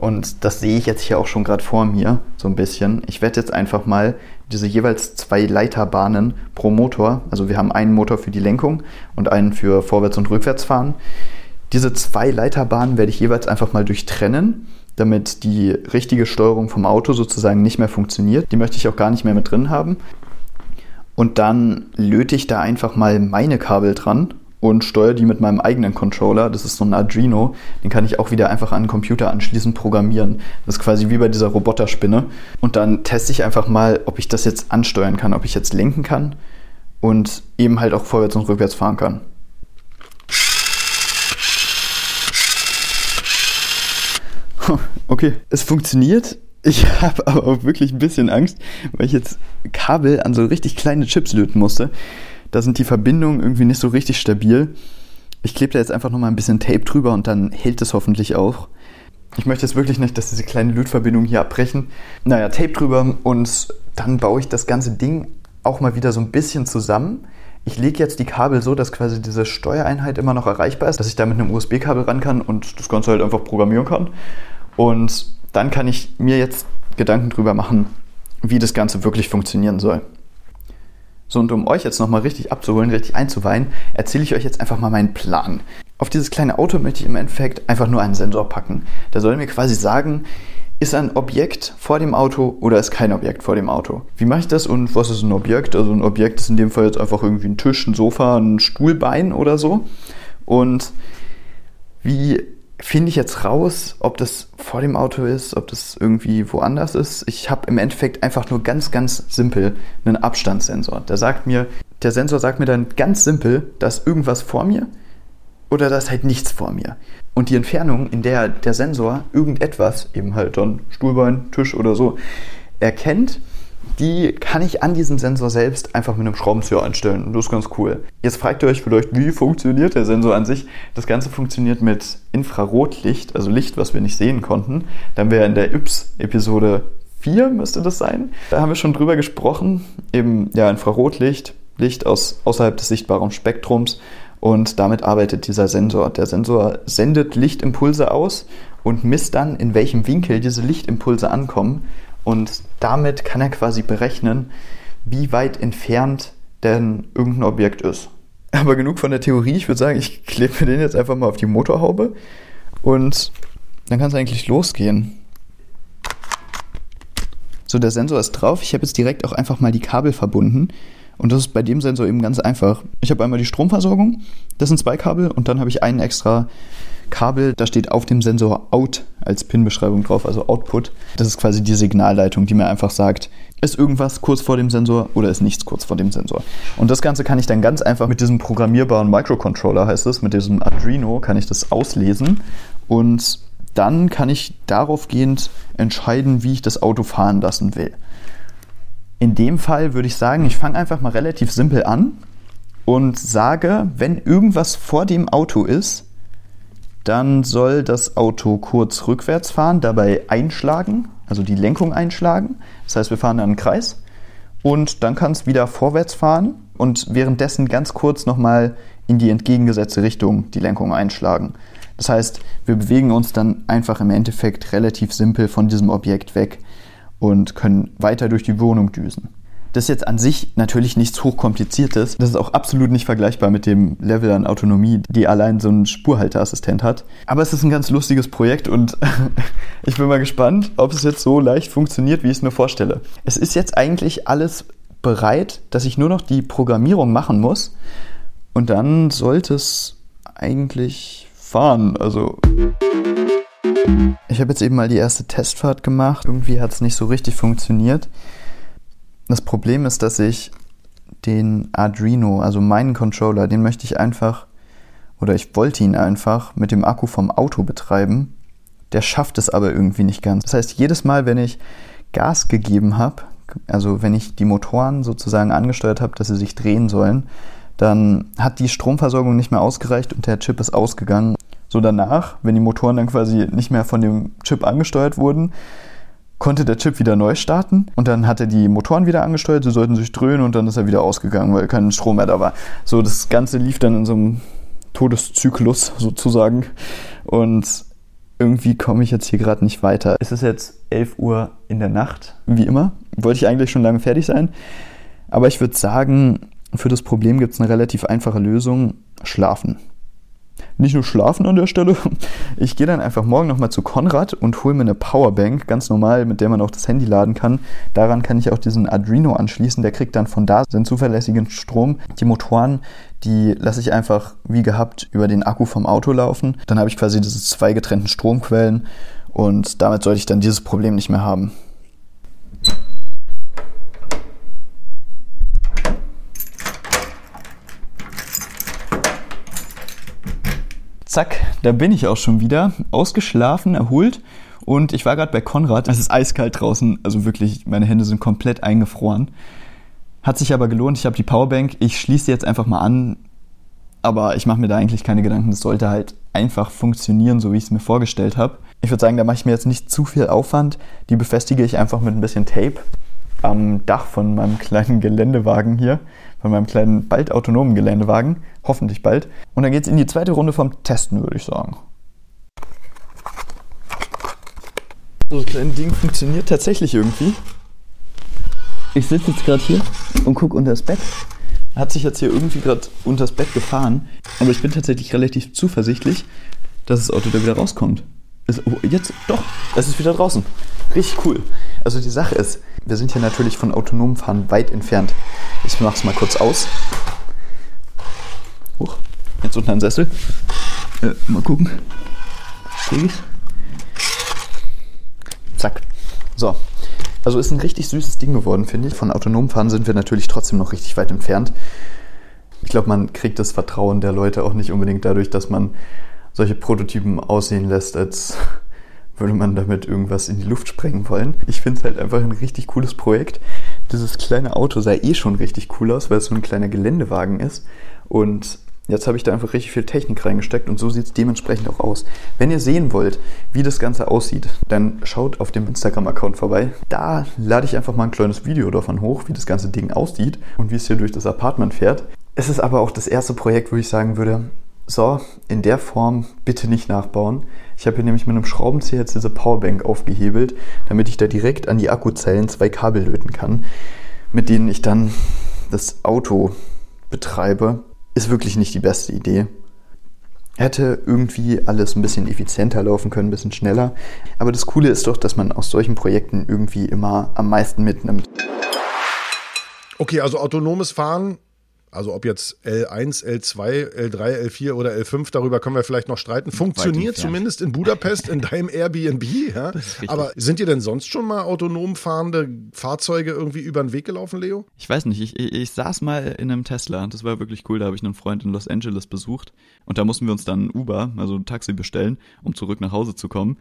Speaker 3: Und das sehe ich jetzt hier auch schon gerade vor mir, so ein bisschen. Ich werde jetzt einfach mal diese jeweils zwei Leiterbahnen pro Motor, also wir haben einen Motor für die Lenkung und einen für Vorwärts- und Rückwärtsfahren. Diese zwei Leiterbahnen werde ich jeweils einfach mal durchtrennen, damit die richtige Steuerung vom Auto sozusagen nicht mehr funktioniert. Die möchte ich auch gar nicht mehr mit drin haben. Und dann löte ich da einfach mal meine Kabel dran und steuere die mit meinem eigenen Controller. Das ist so ein Arduino. Den kann ich auch wieder einfach an den Computer anschließend programmieren. Das ist quasi wie bei dieser Roboterspinne. Und dann teste ich einfach mal, ob ich das jetzt ansteuern kann, ob ich jetzt lenken kann und eben halt auch vorwärts und rückwärts fahren kann. Okay, es funktioniert. Ich habe aber auch wirklich ein bisschen Angst, weil ich jetzt Kabel an so richtig kleine Chips löten musste. Da sind die Verbindungen irgendwie nicht so richtig stabil. Ich klebe da jetzt einfach nochmal ein bisschen Tape drüber und dann hält es hoffentlich auch. Ich möchte jetzt wirklich nicht, dass diese kleinen Lötverbindungen hier abbrechen. Naja, Tape drüber und dann baue ich das ganze Ding auch mal wieder so ein bisschen zusammen. Ich lege jetzt die Kabel so, dass quasi diese Steuereinheit immer noch erreichbar ist, dass ich da mit einem USB-Kabel ran kann und das Ganze halt einfach programmieren kann. Und dann kann ich mir jetzt Gedanken drüber machen, wie das Ganze wirklich funktionieren soll. So, und um euch jetzt nochmal richtig abzuholen, richtig einzuweihen, erzähle ich euch jetzt einfach mal meinen Plan. Auf dieses kleine Auto möchte ich im Endeffekt einfach nur einen Sensor packen. Der soll mir quasi sagen, ist ein Objekt vor dem Auto oder ist kein Objekt vor dem Auto? Wie mache ich das und was ist ein Objekt? Also ein Objekt ist in dem Fall jetzt einfach irgendwie ein Tisch, ein Sofa, ein Stuhlbein oder so. Und wie finde ich jetzt raus, ob das vor dem Auto ist, ob das irgendwie woanders ist. Ich habe im Endeffekt einfach nur ganz, ganz simpel einen Abstandssensor. Der sagt mir, der Sensor sagt mir dann ganz simpel, da ist irgendwas vor mir oder da ist halt nichts vor mir. Und die Entfernung, in der der Sensor irgendetwas, eben halt dann Stuhlbein, Tisch oder so, erkennt, die kann ich an diesem Sensor selbst einfach mit einem Schraubenzieher einstellen. Das ist ganz cool. Jetzt fragt ihr euch vielleicht, wie funktioniert der Sensor an sich? Das Ganze funktioniert mit Infrarotlicht, also Licht, was wir nicht sehen konnten. Da haben wir in der Yps-Episode 4 müsste das sein. Da haben wir schon drüber gesprochen. Eben, ja, Infrarotlicht, Licht aus, außerhalb des sichtbaren Spektrums. Und damit arbeitet dieser Sensor. Der Sensor sendet Lichtimpulse aus und misst dann, in welchem Winkel diese Lichtimpulse ankommen und damit kann er quasi berechnen, wie weit entfernt denn irgendein Objekt ist. Aber genug von der Theorie. Ich würde sagen, ich klebe den jetzt einfach mal auf die Motorhaube und dann kann es eigentlich losgehen. So, der Sensor ist drauf. Ich habe jetzt direkt auch einfach mal die Kabel verbunden. Und das ist bei dem Sensor eben ganz einfach. Ich habe einmal die Stromversorgung, das sind zwei Kabel, und dann habe ich einen extra Kabel, da steht auf dem Sensor Out als PIN-Beschreibung drauf, also Output. Das ist quasi die Signalleitung, die mir einfach sagt, ist irgendwas kurz vor dem Sensor oder ist nichts kurz vor dem Sensor. Und das Ganze kann ich dann ganz einfach mit diesem programmierbaren Microcontroller, heißt es, mit diesem Arduino, kann ich das auslesen und dann kann ich daraufgehend entscheiden, wie ich das Auto fahren lassen will. In dem Fall würde ich sagen, ich fange einfach mal relativ simpel an und sage, wenn irgendwas vor dem Auto ist, dann soll das Auto kurz rückwärts fahren, dabei einschlagen, also die Lenkung einschlagen. Das heißt, wir fahren einen Kreis und dann kann es wieder vorwärts fahren und währenddessen ganz kurz nochmal in die entgegengesetzte Richtung die Lenkung einschlagen. Das heißt, wir bewegen uns dann einfach im Endeffekt relativ simpel von diesem Objekt weg und können weiter durch die Wohnung düsen. Das ist jetzt an sich natürlich nichts hochkompliziertes. Das ist auch absolut nicht vergleichbar mit dem Level an Autonomie, die allein so ein Spurhalteassistent hat. Aber es ist ein ganz lustiges Projekt und ich bin mal gespannt, ob es jetzt so leicht funktioniert, wie ich es mir vorstelle. Es ist jetzt eigentlich alles bereit, dass ich nur noch die Programmierung machen muss und dann sollte es eigentlich fahren. Also ich habe jetzt eben mal die erste Testfahrt gemacht. Irgendwie hat es nicht so richtig funktioniert. Das Problem ist, dass ich den Arduino, also meinen Controller, den möchte ich einfach, oder ich wollte ihn einfach mit dem Akku vom Auto betreiben. Der schafft es aber irgendwie nicht ganz. Das heißt, jedes Mal, wenn ich Gas gegeben habe, also wenn ich die Motoren sozusagen angesteuert habe, dass sie sich drehen sollen, dann hat die Stromversorgung nicht mehr ausgereicht und der Chip ist ausgegangen. So danach, wenn die Motoren dann quasi nicht mehr von dem Chip angesteuert wurden, konnte der Chip wieder neu starten und dann hat er die Motoren wieder angesteuert, sie sollten sich dröhnen und dann ist er wieder ausgegangen, weil kein Strom mehr da war. So, das Ganze lief dann in so einem Todeszyklus sozusagen und irgendwie komme ich jetzt hier gerade nicht weiter. Es ist jetzt 11 Uhr in der Nacht, wie immer. Wollte ich eigentlich schon lange fertig sein. Aber ich würde sagen, für das Problem gibt es eine relativ einfache Lösung. Schlafen nicht nur schlafen an der Stelle. Ich gehe dann einfach morgen nochmal zu Konrad und hole mir eine Powerbank, ganz normal, mit der man auch das Handy laden kann. Daran kann ich auch diesen Arduino anschließen. Der kriegt dann von da seinen zuverlässigen Strom. Die Motoren, die lasse ich einfach wie gehabt über den Akku vom Auto laufen. Dann habe ich quasi diese zwei getrennten Stromquellen und damit sollte ich dann dieses Problem nicht mehr haben. Zack, da bin ich auch schon wieder, ausgeschlafen, erholt. Und ich war gerade bei Konrad. Es ist eiskalt draußen, also wirklich, meine Hände sind komplett eingefroren. Hat sich aber gelohnt. Ich habe die Powerbank. Ich schließe jetzt einfach mal an. Aber ich mache mir da eigentlich keine Gedanken. Das sollte halt einfach funktionieren, so wie ich es mir vorgestellt habe. Ich würde sagen, da mache ich mir jetzt nicht zu viel Aufwand. Die befestige ich einfach mit ein bisschen Tape am Dach von meinem kleinen Geländewagen hier von meinem kleinen, bald autonomen Geländewagen. Hoffentlich bald. Und dann geht es in die zweite Runde vom Testen, würde ich sagen. So, das kleine Ding funktioniert tatsächlich irgendwie. Ich sitze jetzt gerade hier und gucke unter das Bett. Hat sich jetzt hier irgendwie gerade unter das Bett gefahren. Aber ich bin tatsächlich relativ zuversichtlich, dass das Auto da wieder rauskommt. Ist, oh, jetzt, doch, es ist wieder draußen. Richtig cool. Also die Sache ist, wir sind hier natürlich von autonomem Fahren weit entfernt. Ich mache es mal kurz aus. Hoch, jetzt unter den Sessel. Äh, mal gucken. Krieg ich's? Zack. So. Also ist ein richtig süßes Ding geworden, finde ich. Von autonomem Fahren sind wir natürlich trotzdem noch richtig weit entfernt. Ich glaube, man kriegt das Vertrauen der Leute auch nicht unbedingt dadurch, dass man solche Prototypen aussehen lässt, als würde man damit irgendwas in die Luft sprengen wollen. Ich finde es halt einfach ein richtig cooles Projekt. Dieses kleine Auto sah eh schon richtig cool aus, weil es so ein kleiner Geländewagen ist. Und Jetzt habe ich da einfach richtig viel Technik reingesteckt und so sieht es dementsprechend auch aus. Wenn ihr sehen wollt, wie das Ganze aussieht, dann schaut auf dem Instagram-Account vorbei. Da lade ich einfach mal ein kleines Video davon hoch, wie das ganze Ding aussieht und wie es hier durch das Apartment fährt. Es ist aber auch das erste Projekt, wo ich sagen würde, so, in der Form bitte nicht nachbauen. Ich habe hier nämlich mit einem Schraubenzieher jetzt diese Powerbank aufgehebelt, damit ich da direkt an die Akkuzellen zwei Kabel löten kann, mit denen ich dann das Auto betreibe. Ist wirklich nicht die beste Idee. Hätte irgendwie alles ein bisschen effizienter laufen können, ein bisschen schneller. Aber das Coole ist doch, dass man aus solchen Projekten irgendwie immer am meisten mitnimmt.
Speaker 2: Okay, also autonomes Fahren also ob jetzt L1, L2, L3, L4 oder L5, darüber können wir vielleicht noch streiten. Funktioniert zumindest in Budapest in deinem Airbnb. Ja? Aber sind dir denn sonst schon mal autonom fahrende Fahrzeuge irgendwie über den Weg gelaufen, Leo?
Speaker 3: Ich weiß nicht. Ich, ich, ich saß mal in einem Tesla. Das war wirklich cool. Da habe ich einen Freund in Los Angeles besucht. Und da mussten wir uns dann Uber, also ein Taxi bestellen, um zurück nach Hause zu kommen.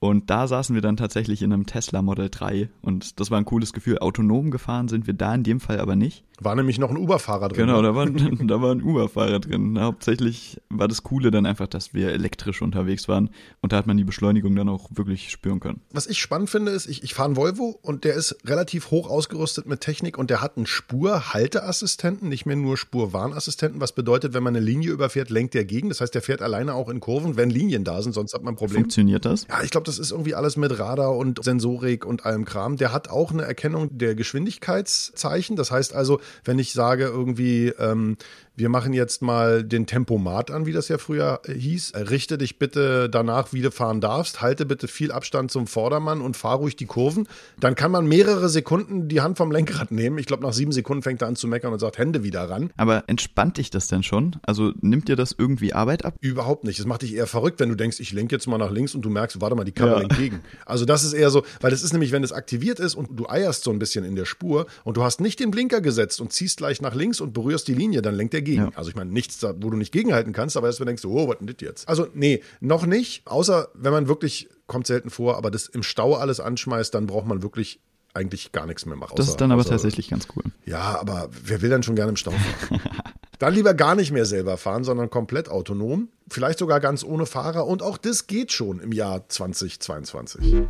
Speaker 3: Und da saßen wir dann tatsächlich in einem Tesla Model 3 und das war ein cooles Gefühl. Autonom gefahren sind wir da in dem Fall aber nicht.
Speaker 2: War nämlich noch ein Uber-Fahrer drin.
Speaker 3: Genau, ne? da war, da war ein Uber-Fahrer drin. Hauptsächlich war das Coole dann einfach, dass wir elektrisch unterwegs waren und da hat man die Beschleunigung dann auch wirklich spüren können.
Speaker 2: Was ich spannend finde, ist, ich, ich fahre einen Volvo und der ist relativ hoch ausgerüstet mit Technik und der hat einen Spurhalteassistenten, nicht mehr nur Spurwarnassistenten, was bedeutet, wenn man eine Linie überfährt, lenkt der gegen. Das heißt, der fährt alleine auch in Kurven, wenn Linien da sind, sonst hat man ein Problem.
Speaker 3: Funktioniert das?
Speaker 2: Ja, ich glaube, das ist irgendwie alles mit Radar und Sensorik und allem Kram. Der hat auch eine Erkennung der Geschwindigkeitszeichen. Das heißt also, wenn ich sage irgendwie, ähm, wir machen jetzt mal den Tempomat an, wie das ja früher äh, hieß. Richte dich bitte danach, wie du fahren darfst. Halte bitte viel Abstand zum Vordermann und fahr ruhig die Kurven. Dann kann man mehrere Sekunden die Hand vom Lenkrad nehmen. Ich glaube, nach sieben Sekunden fängt er an zu meckern und sagt, Hände wieder ran.
Speaker 3: Aber entspannt dich das denn schon? Also nimmt dir das irgendwie Arbeit ab?
Speaker 2: Überhaupt nicht. Es macht dich eher verrückt, wenn du denkst, ich lenke jetzt mal nach links und du merkst, warte mal, die kann man entgegen. Also das ist eher so, weil das ist nämlich, wenn es aktiviert ist und du eierst so ein bisschen in der Spur und du hast nicht den Blinker gesetzt und ziehst gleich nach links und berührst die Linie, dann lenkt er gegen. Ja. Also ich meine, nichts, wo du nicht gegenhalten kannst, aber erst wenn du denkst, oh, was denn das jetzt? Also nee, noch nicht, außer wenn man wirklich, kommt selten vor, aber das im Stau alles anschmeißt, dann braucht man wirklich eigentlich gar nichts mehr machen.
Speaker 3: Das ist dann aber außer, tatsächlich ganz cool.
Speaker 2: Ja, aber wer will dann schon gerne im Stau fahren? dann lieber gar nicht mehr selber fahren, sondern komplett autonom. Vielleicht sogar ganz ohne Fahrer. Und auch das geht schon im Jahr 2022.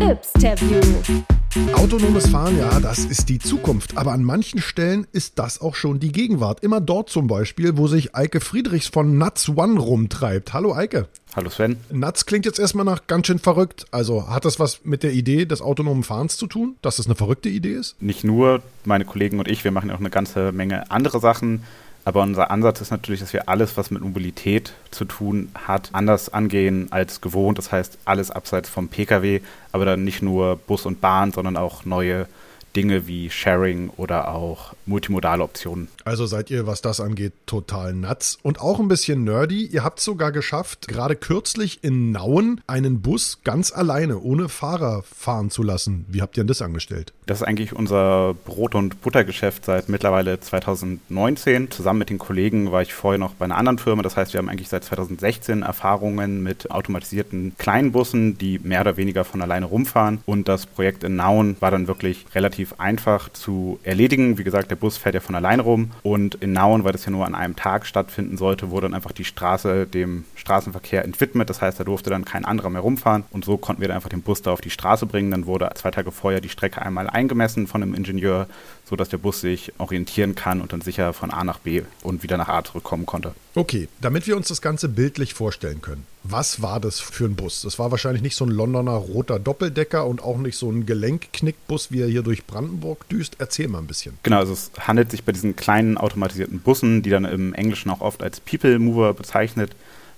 Speaker 1: Yps-Interview.
Speaker 2: Autonomes Fahren, ja, das ist die Zukunft. Aber an manchen Stellen ist das auch schon die Gegenwart. Immer dort zum Beispiel, wo sich Eike Friedrichs von Nuts One rumtreibt. Hallo Eike.
Speaker 5: Hallo Sven.
Speaker 2: Nuts klingt jetzt erstmal nach ganz schön verrückt. Also hat das was mit der Idee des autonomen Fahrens zu tun, dass das eine verrückte Idee ist?
Speaker 5: Nicht nur meine Kollegen und ich, wir machen auch eine ganze Menge andere Sachen. Aber unser Ansatz ist natürlich, dass wir alles, was mit Mobilität zu tun hat, anders angehen als gewohnt. Das heißt, alles abseits vom Pkw, aber dann nicht nur Bus und Bahn, sondern auch neue Dinge wie Sharing oder auch multimodale Optionen.
Speaker 2: Also seid ihr, was das angeht, total nuts und auch ein bisschen nerdy. Ihr habt es sogar geschafft, gerade kürzlich in Nauen einen Bus ganz alleine, ohne Fahrer fahren zu lassen. Wie habt ihr denn das angestellt?
Speaker 5: Das ist eigentlich unser Brot- und Buttergeschäft seit mittlerweile 2019. Zusammen mit den Kollegen war ich vorher noch bei einer anderen Firma. Das heißt, wir haben eigentlich seit 2016 Erfahrungen mit automatisierten kleinen Bussen, die mehr oder weniger von alleine rumfahren. Und das Projekt in Nauen war dann wirklich relativ relativ einfach zu erledigen. Wie gesagt, der Bus fährt ja von allein rum und in Nauen, weil das ja nur an einem Tag stattfinden sollte, wurde dann einfach die Straße dem Straßenverkehr entwidmet. Das heißt, da durfte dann kein anderer mehr rumfahren und so konnten wir dann einfach den Bus da auf die Straße bringen. Dann wurde zwei Tage vorher die Strecke einmal eingemessen von einem Ingenieur, sodass der Bus sich orientieren kann und dann sicher von A nach B und wieder nach A zurückkommen konnte.
Speaker 2: Okay, damit wir uns das Ganze bildlich vorstellen können. Was war das für ein Bus? Das war wahrscheinlich nicht so ein Londoner roter Doppeldecker und auch nicht so ein Gelenkknickbus, wie er hier durch Brandenburg düst. Erzähl mal ein bisschen.
Speaker 5: Genau, also es handelt sich bei diesen kleinen automatisierten Bussen, die dann im Englischen auch oft als People Mover bezeichnet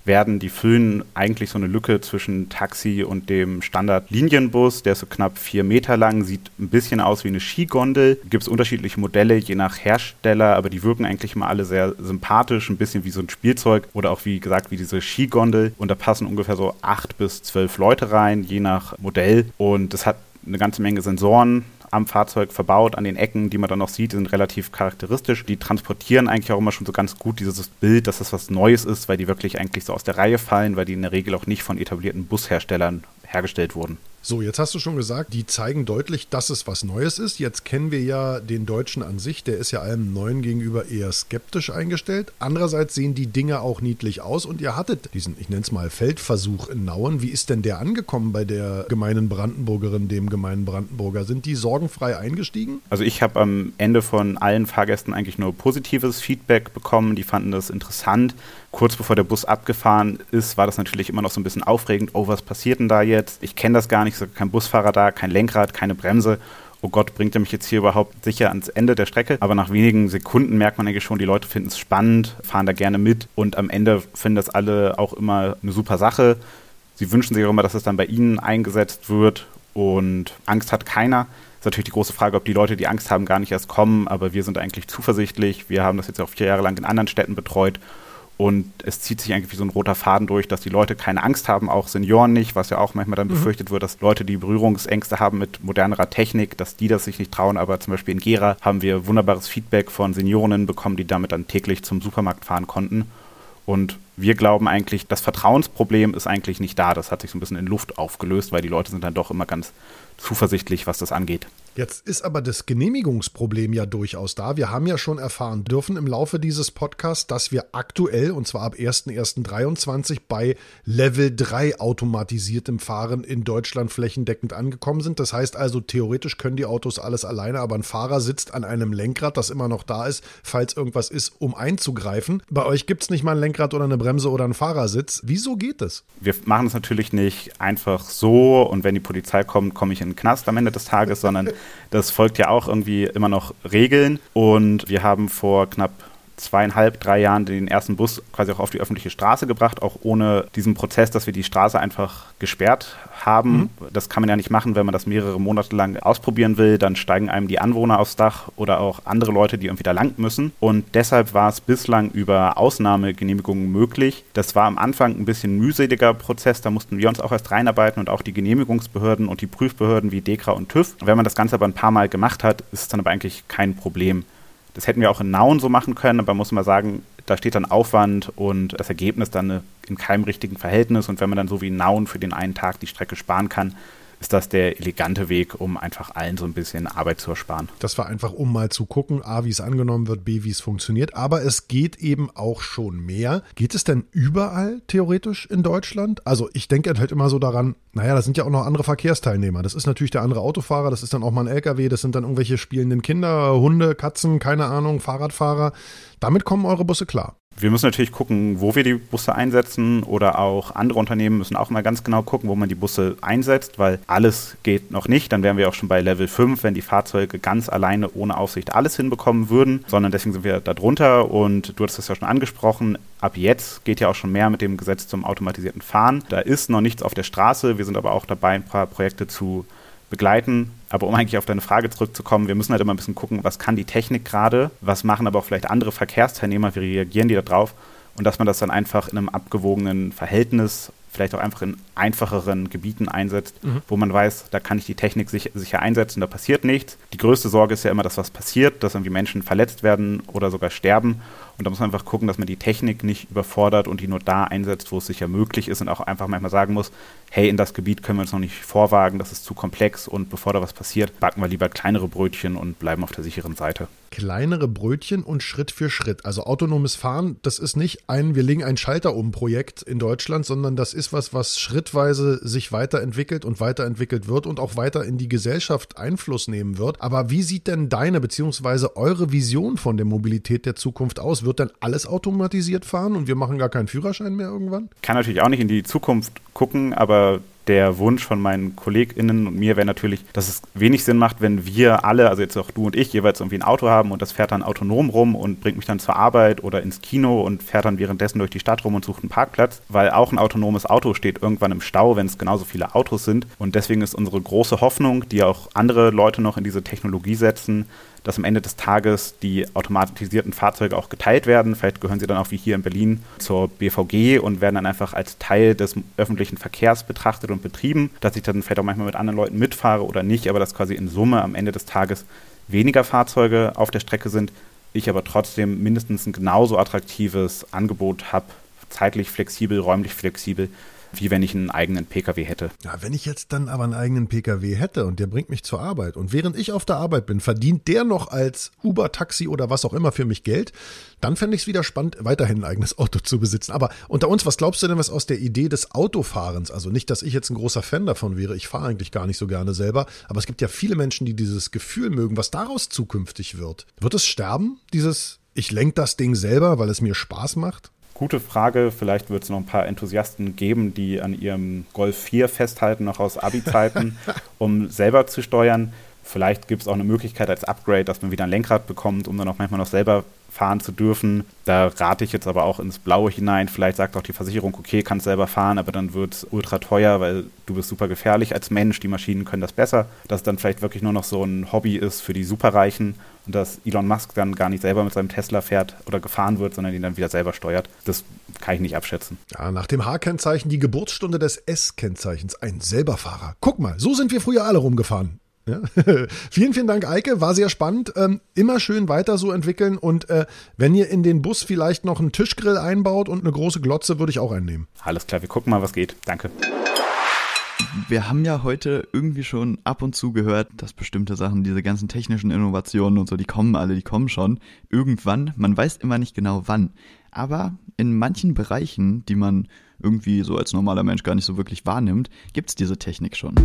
Speaker 5: werden, die füllen eigentlich so eine Lücke zwischen Taxi und dem Standard-Linienbus. Der ist so knapp vier Meter lang, sieht ein bisschen aus wie eine Skigondel. Gibt es unterschiedliche Modelle, je nach Hersteller, aber die wirken eigentlich immer alle sehr sympathisch, ein bisschen wie so ein Spielzeug oder auch wie gesagt wie diese Skigondel. Und da passen ungefähr so acht bis zwölf Leute rein, je nach Modell. Und das hat eine ganze Menge Sensoren, am Fahrzeug verbaut, an den Ecken, die man dann noch sieht, sind relativ charakteristisch. Die transportieren eigentlich auch immer schon so ganz gut dieses Bild, dass das was Neues ist, weil die wirklich eigentlich so aus der Reihe fallen, weil die in der Regel auch nicht von etablierten Busherstellern hergestellt wurden.
Speaker 2: So, jetzt hast du schon gesagt, die zeigen deutlich, dass es was Neues ist. Jetzt kennen wir ja den Deutschen an sich, der ist ja allem Neuen gegenüber eher skeptisch eingestellt. Andererseits sehen die Dinge auch niedlich aus und ihr hattet diesen, ich nenne es mal, Feldversuch in Nauen. Wie ist denn der angekommen bei der gemeinen Brandenburgerin, dem gemeinen Brandenburger? Sind die sorgenfrei eingestiegen?
Speaker 5: Also ich habe am Ende von allen Fahrgästen eigentlich nur positives Feedback bekommen. Die fanden das interessant kurz bevor der Bus abgefahren ist, war das natürlich immer noch so ein bisschen aufregend. Oh, was passiert denn da jetzt? Ich kenne das gar nicht, so kein Busfahrer da, kein Lenkrad, keine Bremse. Oh Gott, bringt er mich jetzt hier überhaupt sicher ans Ende der Strecke? Aber nach wenigen Sekunden merkt man eigentlich schon, die Leute finden es spannend, fahren da gerne mit und am Ende finden das alle auch immer eine super Sache. Sie wünschen sich auch immer, dass es dann bei ihnen eingesetzt wird und Angst hat keiner. Ist natürlich die große Frage, ob die Leute, die Angst haben, gar nicht erst kommen, aber wir sind eigentlich zuversichtlich. Wir haben das jetzt auch vier Jahre lang in anderen Städten betreut und es zieht sich eigentlich wie so ein roter Faden durch, dass die Leute keine Angst haben, auch Senioren nicht, was ja auch manchmal dann mhm. befürchtet wird, dass Leute, die Berührungsängste haben mit modernerer Technik, dass die das sich nicht trauen. Aber zum Beispiel in Gera haben wir wunderbares Feedback von Seniorinnen bekommen, die damit dann täglich zum Supermarkt fahren konnten. Und wir glauben eigentlich, das Vertrauensproblem ist eigentlich nicht da. Das hat sich so ein bisschen in Luft aufgelöst, weil die Leute sind dann doch immer ganz zuversichtlich, was das angeht.
Speaker 2: Jetzt ist aber das Genehmigungsproblem ja durchaus da. Wir haben ja schon erfahren dürfen im Laufe dieses Podcasts, dass wir aktuell, und zwar ab 1.1.23, bei Level 3 automatisiertem Fahren in Deutschland flächendeckend angekommen sind. Das heißt also, theoretisch können die Autos alles alleine, aber ein Fahrer sitzt an einem Lenkrad, das immer noch da ist, falls irgendwas ist, um einzugreifen. Bei euch gibt es nicht mal ein Lenkrad oder eine Bremse oder einen Fahrersitz. Wieso geht das?
Speaker 5: Wir machen es natürlich nicht einfach so und wenn die Polizei kommt, komme ich in den Knast am Ende des Tages, sondern das folgt ja auch irgendwie immer noch Regeln. Und wir haben vor knapp zweieinhalb, drei Jahren den ersten Bus quasi auch auf die öffentliche Straße gebracht, auch ohne diesen Prozess, dass wir die Straße einfach gesperrt haben. Mhm. Das kann man ja nicht machen, wenn man das mehrere Monate lang ausprobieren will. Dann steigen einem die Anwohner aufs Dach oder auch andere Leute, die irgendwie da lang müssen. Und deshalb war es bislang über Ausnahmegenehmigungen möglich. Das war am Anfang ein bisschen mühseliger Prozess. Da mussten wir uns auch erst reinarbeiten und auch die Genehmigungsbehörden und die Prüfbehörden wie DEKRA und TÜV. Wenn man das Ganze aber ein paar Mal gemacht hat, ist es dann aber eigentlich kein Problem. Das hätten wir auch in Nauen so machen können, aber muss man sagen, da steht dann Aufwand und das Ergebnis dann in keinem richtigen Verhältnis. Und wenn man dann so wie in Nauen für den einen Tag die Strecke sparen kann, ist das der elegante Weg, um einfach allen so ein bisschen Arbeit zu ersparen.
Speaker 2: Das war einfach, um mal zu gucken, A, wie es angenommen wird, B, wie es funktioniert. Aber es geht eben auch schon mehr. Geht es denn überall theoretisch in Deutschland? Also ich denke halt immer so daran, naja, das sind ja auch noch andere Verkehrsteilnehmer. Das ist natürlich der andere Autofahrer, das ist dann auch mal ein LKW, das sind dann irgendwelche spielenden Kinder, Hunde, Katzen, keine Ahnung, Fahrradfahrer. Damit kommen eure Busse klar.
Speaker 5: Wir müssen natürlich gucken, wo wir die Busse einsetzen oder auch andere Unternehmen müssen auch mal ganz genau gucken, wo man die Busse einsetzt, weil alles geht noch nicht. Dann wären wir auch schon bei Level 5, wenn die Fahrzeuge ganz alleine ohne Aufsicht alles hinbekommen würden, sondern deswegen sind wir da drunter und du hast es ja schon angesprochen. Ab jetzt geht ja auch schon mehr mit dem Gesetz zum automatisierten Fahren. Da ist noch nichts auf der Straße. Wir sind aber auch dabei, ein paar Projekte zu begleiten. Aber um eigentlich auf deine Frage zurückzukommen, wir müssen halt immer ein bisschen gucken, was kann die Technik gerade, was machen aber auch vielleicht andere Verkehrsteilnehmer, wie reagieren die da drauf und dass man das dann einfach in einem abgewogenen Verhältnis vielleicht auch einfach in einfacheren Gebieten einsetzt, mhm. wo man weiß, da kann ich die Technik sich, sicher einsetzen, da passiert nichts. Die größte Sorge ist ja immer, dass was passiert, dass irgendwie Menschen verletzt werden oder sogar sterben. Und da muss man einfach gucken, dass man die Technik nicht überfordert und die nur da einsetzt, wo es sicher möglich ist und auch einfach manchmal sagen muss, hey, in das Gebiet können wir uns noch nicht vorwagen, das ist zu komplex und bevor da was passiert, backen wir lieber kleinere Brötchen und bleiben auf der sicheren Seite.
Speaker 2: Kleinere Brötchen und Schritt für Schritt. Also autonomes Fahren, das ist nicht ein, wir legen einen Schalter um Projekt in Deutschland, sondern das ist was, was schrittweise sich weiterentwickelt und weiterentwickelt wird und auch weiter in die Gesellschaft Einfluss nehmen wird. Aber wie sieht denn deine bzw. eure Vision von der Mobilität der Zukunft aus? Wird denn alles automatisiert fahren und wir machen gar keinen Führerschein mehr irgendwann?
Speaker 5: Kann natürlich auch nicht in die Zukunft gucken, aber der Wunsch von meinen KollegInnen und mir wäre natürlich, dass es wenig Sinn macht, wenn wir alle, also jetzt auch du und ich, jeweils irgendwie ein Auto haben und das fährt dann autonom rum und bringt mich dann zur Arbeit oder ins Kino und fährt dann währenddessen durch die Stadt rum und sucht einen Parkplatz, weil auch ein autonomes Auto steht irgendwann im Stau, wenn es genauso viele Autos sind. Und deswegen ist unsere große Hoffnung, die auch andere Leute noch in diese Technologie setzen, dass am Ende des Tages die automatisierten Fahrzeuge auch geteilt werden. Vielleicht gehören sie dann auch wie hier in Berlin zur BVG und werden dann einfach als Teil des öffentlichen Verkehrs betrachtet und betrieben, dass ich dann vielleicht auch manchmal mit anderen Leuten mitfahre oder nicht, aber dass quasi in Summe am Ende des Tages weniger Fahrzeuge auf der Strecke sind, ich aber trotzdem mindestens ein genauso attraktives Angebot habe, zeitlich flexibel, räumlich flexibel, wie wenn ich einen eigenen Pkw hätte.
Speaker 2: Ja, wenn ich jetzt dann aber einen eigenen Pkw hätte und der bringt mich zur Arbeit und während ich auf der Arbeit bin, verdient der noch als Uber, Taxi oder was auch immer für mich Geld, dann fände ich es wieder spannend, weiterhin ein eigenes Auto zu besitzen. Aber unter uns, was glaubst du denn, was aus der Idee des Autofahrens, also nicht, dass ich jetzt ein großer Fan davon wäre, ich fahre eigentlich gar nicht so gerne selber, aber es gibt ja viele Menschen, die dieses Gefühl mögen, was daraus zukünftig wird. Wird es sterben, dieses ich lenke das Ding selber, weil es mir Spaß macht?
Speaker 5: Gute Frage. Vielleicht wird es noch ein paar Enthusiasten geben, die an ihrem Golf 4 festhalten, noch aus Abi-Zeiten, um selber zu steuern. Vielleicht gibt es auch eine Möglichkeit als Upgrade, dass man wieder ein Lenkrad bekommt, um dann auch manchmal noch selber fahren zu dürfen. Da rate ich jetzt aber auch ins Blaue hinein. Vielleicht sagt auch die Versicherung, okay, kannst selber fahren, aber dann wird es ultra teuer, weil du bist super gefährlich als Mensch. Die Maschinen können das besser. Dass es dann vielleicht wirklich nur noch so ein Hobby ist für die Superreichen und dass Elon Musk dann gar nicht selber mit seinem Tesla fährt oder gefahren wird, sondern ihn dann wieder selber steuert. Das kann ich nicht abschätzen.
Speaker 2: Ja, nach dem H-Kennzeichen die Geburtsstunde des S-Kennzeichens. Ein Selberfahrer. Guck mal, so sind wir früher alle rumgefahren. Ja. vielen, vielen Dank, Eike. War sehr spannend. Ähm, immer schön weiter so entwickeln. Und äh, wenn ihr in den Bus vielleicht noch einen Tischgrill einbaut und eine große Glotze, würde ich auch einnehmen.
Speaker 5: Alles klar, wir gucken mal, was geht. Danke.
Speaker 3: Wir haben ja heute irgendwie schon ab und zu gehört, dass bestimmte Sachen, diese ganzen technischen Innovationen und so, die kommen alle, die kommen schon. Irgendwann, man weiß immer nicht genau wann. Aber in manchen Bereichen, die man irgendwie so als normaler Mensch gar nicht so wirklich wahrnimmt, gibt es diese Technik schon.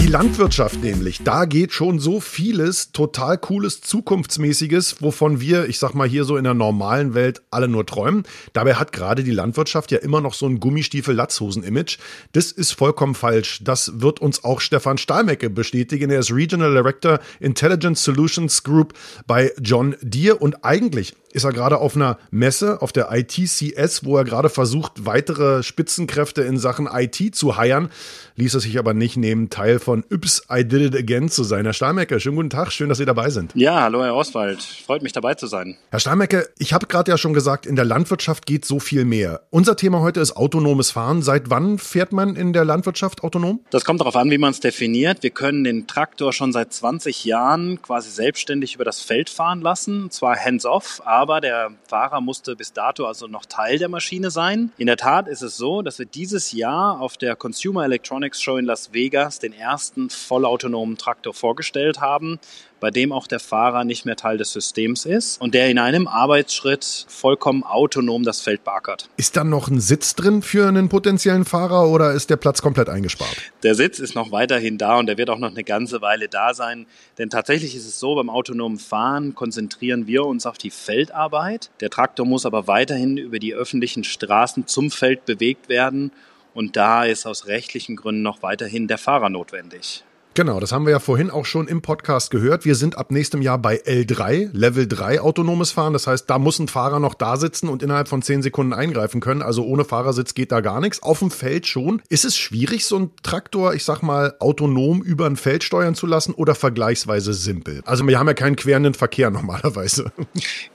Speaker 2: Die Landwirtschaft nämlich, da geht schon so vieles total cooles, zukunftsmäßiges, wovon wir, ich sag mal hier so in der normalen Welt alle nur träumen. Dabei hat gerade die Landwirtschaft ja immer noch so ein Gummistiefel-Latzhosen-Image. Das ist vollkommen falsch. Das wird uns auch Stefan Stahlmecke bestätigen. Er ist Regional Director Intelligence Solutions Group bei John Deere und eigentlich ist er gerade auf einer Messe, auf der ITCS, wo er gerade versucht, weitere Spitzenkräfte in Sachen IT zu heiern, ließ es sich aber nicht nehmen, Teil von Yps I Did It Again zu sein. Herr Stahlmecke, schönen guten Tag, schön, dass Sie dabei sind.
Speaker 6: Ja, hallo Herr Oswald, freut mich dabei zu sein.
Speaker 2: Herr Stahlmecke, ich habe gerade ja schon gesagt, in der Landwirtschaft geht so viel mehr. Unser Thema heute ist autonomes Fahren. Seit wann fährt man in der Landwirtschaft autonom?
Speaker 6: Das kommt darauf an, wie man es definiert. Wir können den Traktor schon seit 20 Jahren quasi selbstständig über das Feld fahren lassen, zwar hands-off, aber der Fahrer musste bis dato also noch Teil der Maschine sein. In der Tat ist es so, dass wir dieses Jahr auf der Consumer Electronics Show in Las Vegas den ersten vollautonomen Traktor vorgestellt haben bei dem auch der Fahrer nicht mehr Teil des Systems ist und der in einem Arbeitsschritt vollkommen autonom das Feld beackert.
Speaker 2: Ist dann noch ein Sitz drin für einen potenziellen Fahrer oder ist der Platz komplett eingespart?
Speaker 6: Der Sitz ist noch weiterhin da und der wird auch noch eine ganze Weile da sein, denn tatsächlich ist es so, beim autonomen Fahren konzentrieren wir uns auf die Feldarbeit. Der Traktor muss aber weiterhin über die öffentlichen Straßen zum Feld bewegt werden und da ist aus rechtlichen Gründen noch weiterhin der Fahrer notwendig.
Speaker 2: Genau, das haben wir ja vorhin auch schon im Podcast gehört. Wir sind ab nächstem Jahr bei L3, Level 3 autonomes Fahren. Das heißt, da muss ein Fahrer noch da sitzen und innerhalb von 10 Sekunden eingreifen können. Also ohne Fahrersitz geht da gar nichts. Auf dem Feld schon. Ist es schwierig, so einen Traktor, ich sag mal, autonom über ein Feld steuern zu lassen oder vergleichsweise simpel? Also wir haben ja keinen querenden Verkehr normalerweise.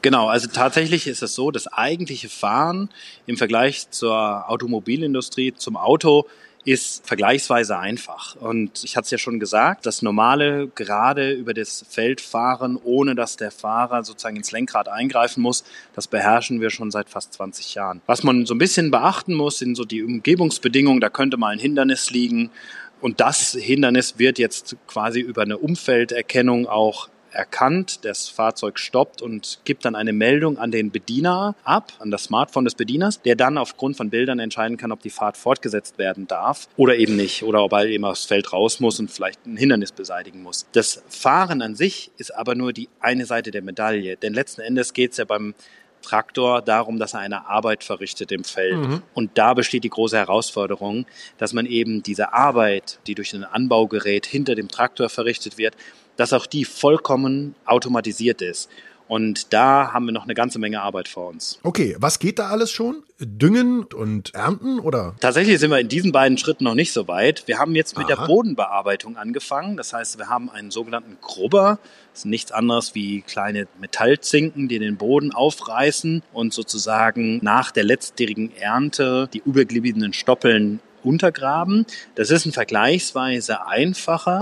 Speaker 6: Genau, also tatsächlich ist es so, das eigentliche Fahren im Vergleich zur Automobilindustrie, zum Auto, ist vergleichsweise einfach. Und ich hatte es ja schon gesagt, das normale gerade über das Feld fahren, ohne dass der Fahrer sozusagen ins Lenkrad eingreifen muss, das beherrschen wir schon seit fast 20 Jahren. Was man so ein bisschen beachten muss, sind so die Umgebungsbedingungen, da könnte mal ein Hindernis liegen. Und das Hindernis wird jetzt quasi über eine Umfelderkennung auch erkannt, das Fahrzeug stoppt und gibt dann eine Meldung an den Bediener ab, an das Smartphone des Bedieners, der dann aufgrund von Bildern entscheiden kann, ob die Fahrt fortgesetzt werden darf oder eben nicht oder ob er eben aufs Feld raus muss und vielleicht ein Hindernis beseitigen muss. Das Fahren an sich ist aber nur die eine Seite der Medaille, denn letzten Endes geht es ja beim Traktor darum, dass er eine Arbeit verrichtet im Feld. Mhm. Und da besteht die große Herausforderung, dass man eben diese Arbeit, die durch ein Anbaugerät hinter dem Traktor verrichtet wird, dass auch die vollkommen automatisiert ist. Und da haben wir noch eine ganze Menge Arbeit vor uns.
Speaker 2: Okay, was geht da alles schon? Düngen und Ernten oder?
Speaker 6: Tatsächlich sind wir in diesen beiden Schritten noch nicht so weit. Wir haben jetzt mit Aha. der Bodenbearbeitung angefangen. Das heißt, wir haben einen sogenannten Grubber. Das ist nichts anderes wie kleine Metallzinken, die den Boden aufreißen und sozusagen nach der letztjährigen Ernte die übergebliebenen Stoppeln untergraben. Das ist ein vergleichsweise einfacher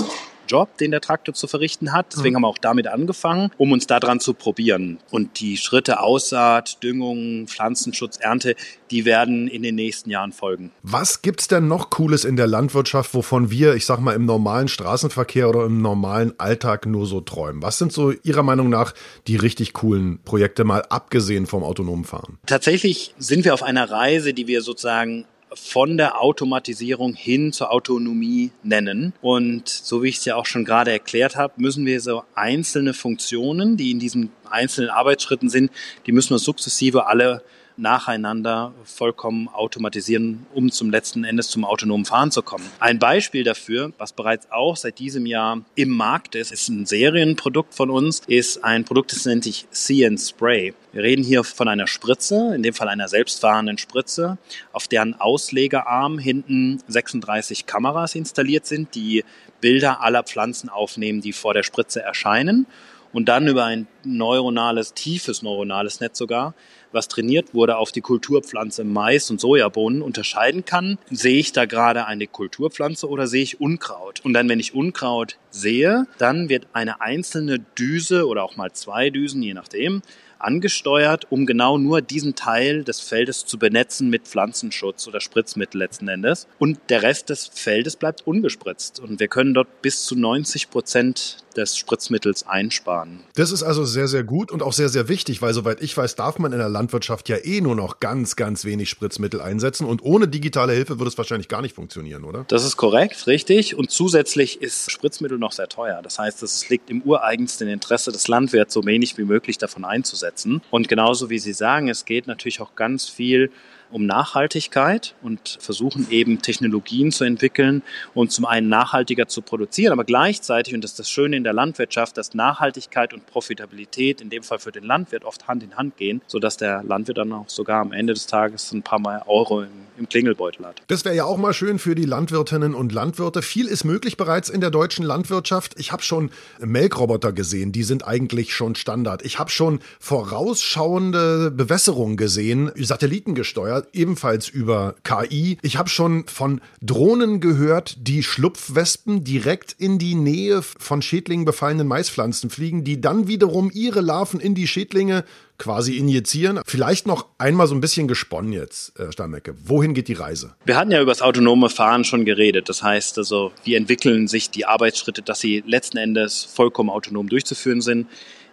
Speaker 6: Job, den der Traktor zu verrichten hat. Deswegen mhm. haben wir auch damit angefangen, um uns daran zu probieren. Und die Schritte Aussaat, Düngung, Pflanzenschutz, Ernte, die werden in den nächsten Jahren folgen.
Speaker 2: Was gibt's denn noch Cooles in der Landwirtschaft, wovon wir, ich sag mal, im normalen Straßenverkehr oder im normalen Alltag nur so träumen? Was sind so Ihrer Meinung nach die richtig coolen Projekte, mal abgesehen vom autonomen Fahren?
Speaker 6: Tatsächlich sind wir auf einer Reise, die wir sozusagen von der Automatisierung hin zur Autonomie nennen. Und so wie ich es ja auch schon gerade erklärt habe, müssen wir so einzelne Funktionen, die in diesen einzelnen Arbeitsschritten sind, die müssen wir sukzessive alle nacheinander vollkommen automatisieren, um zum letzten Endes zum autonomen Fahren zu kommen. Ein Beispiel dafür, was bereits auch seit diesem Jahr im Markt ist, ist ein Serienprodukt von uns, ist ein Produkt, das nennt sich CN Spray. Wir reden hier von einer Spritze, in dem Fall einer selbstfahrenden Spritze, auf deren Auslegerarm hinten 36 Kameras installiert sind, die Bilder aller Pflanzen aufnehmen, die vor der Spritze erscheinen und dann über ein neuronales, tiefes neuronales Netz sogar was trainiert wurde auf die Kulturpflanze Mais und Sojabohnen unterscheiden kann, sehe ich da gerade eine Kulturpflanze oder sehe ich Unkraut. Und dann, wenn ich Unkraut sehe, dann wird eine einzelne Düse oder auch mal zwei Düsen, je nachdem, angesteuert, um genau nur diesen Teil des Feldes zu benetzen mit Pflanzenschutz oder Spritzmittel letzten Endes. Und der Rest des Feldes bleibt ungespritzt. Und wir können dort bis zu 90 Prozent des Spritzmittels einsparen.
Speaker 2: Das ist also sehr, sehr gut und auch sehr, sehr wichtig, weil soweit ich weiß, darf man in der Landwirtschaft ja eh nur noch ganz, ganz wenig Spritzmittel einsetzen und ohne digitale Hilfe würde es wahrscheinlich gar nicht funktionieren, oder?
Speaker 6: Das ist korrekt, richtig. Und zusätzlich ist Spritzmittel noch sehr teuer. Das heißt, es liegt im ureigensten Interesse des Landwirts, so wenig wie möglich davon einzusetzen. Und genauso wie Sie sagen, es geht natürlich auch ganz viel um Nachhaltigkeit und versuchen eben Technologien zu entwickeln und zum einen nachhaltiger zu produzieren, aber gleichzeitig, und das ist das Schöne in der Landwirtschaft, dass Nachhaltigkeit und Profitabilität in dem Fall für den Landwirt oft Hand in Hand gehen, sodass der Landwirt dann auch sogar am Ende des Tages ein paar Mal Euro im, im Klingelbeutel hat.
Speaker 2: Das wäre ja auch mal schön für die Landwirtinnen und Landwirte. Viel ist möglich bereits in der deutschen Landwirtschaft. Ich habe schon Melkroboter gesehen, die sind eigentlich schon Standard. Ich habe schon vorausschauende Bewässerung gesehen, satellitengesteuert ebenfalls über KI. Ich habe schon von Drohnen gehört, die Schlupfwespen direkt in die Nähe von Schädlingen befallenen Maispflanzen fliegen, die dann wiederum ihre Larven in die Schädlinge quasi injizieren. Vielleicht noch einmal so ein bisschen gesponnen jetzt, Herr Steinmecke. Wohin geht die Reise?
Speaker 6: Wir hatten ja über das autonome Fahren schon geredet. Das heißt also, wie entwickeln sich die Arbeitsschritte, dass sie letzten Endes vollkommen autonom durchzuführen sind.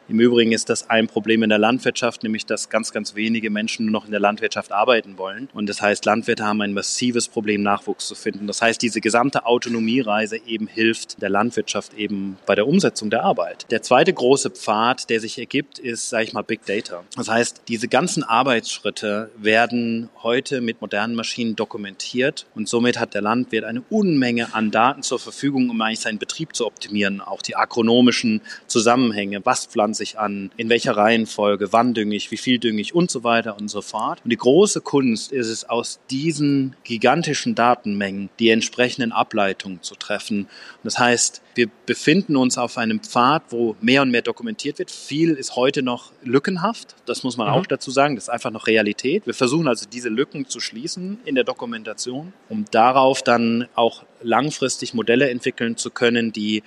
Speaker 6: Im Übrigen ist das ein Problem in der Landwirtschaft, nämlich dass ganz, ganz wenige Menschen nur noch in der Landwirtschaft arbeiten wollen. Und das heißt, Landwirte haben ein massives Problem, Nachwuchs zu finden. Das heißt, diese gesamte Autonomiereise eben hilft der Landwirtschaft eben bei der Umsetzung der Arbeit. Der zweite große Pfad, der sich ergibt, ist, sage ich mal, Big Data. Das heißt, diese ganzen Arbeitsschritte werden heute mit modernen Maschinen dokumentiert und somit hat der Landwirt eine Unmenge an Daten zur Verfügung, um eigentlich seinen Betrieb zu optimieren. Auch die agronomischen Zusammenhänge, was pflanzt sich an, in welcher Reihenfolge, wann dünge ich, wie viel dünge ich und so weiter und so fort. Und die große Kunst ist es, aus diesen gigantischen Datenmengen die entsprechenden Ableitungen zu treffen. Und das heißt, wir befinden uns auf einem Pfad, wo mehr und mehr dokumentiert wird. Viel ist heute noch lückenhaft. Das muss man mhm. auch dazu sagen. Das ist einfach noch Realität. Wir versuchen also diese Lücken zu schließen in der Dokumentation, um darauf dann auch langfristig Modelle entwickeln zu können, die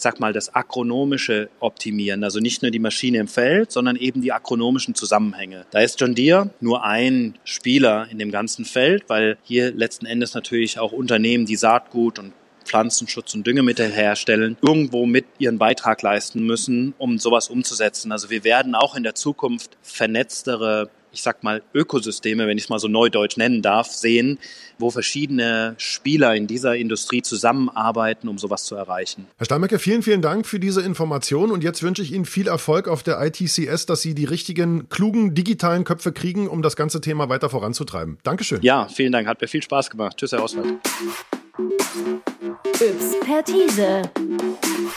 Speaker 6: ich sag mal, das Agronomische optimieren. Also nicht nur die Maschine im Feld, sondern eben die agronomischen Zusammenhänge. Da ist John Deere nur ein Spieler in dem ganzen Feld, weil hier letzten Endes natürlich auch Unternehmen, die Saatgut und Pflanzenschutz und Düngemittel herstellen, irgendwo mit ihren Beitrag leisten müssen, um sowas umzusetzen. Also wir werden auch in der Zukunft vernetztere ich sag mal, Ökosysteme, wenn ich es mal so neudeutsch nennen darf, sehen, wo verschiedene Spieler in dieser Industrie zusammenarbeiten, um sowas zu erreichen.
Speaker 2: Herr Steinmecke, vielen, vielen Dank für diese Information und jetzt wünsche ich Ihnen viel Erfolg auf der ITCS, dass Sie die richtigen, klugen, digitalen Köpfe kriegen, um das ganze Thema weiter voranzutreiben. Dankeschön.
Speaker 6: Ja, vielen Dank, hat mir viel Spaß gemacht. Tschüss, Herr Oswald.
Speaker 1: Expertise.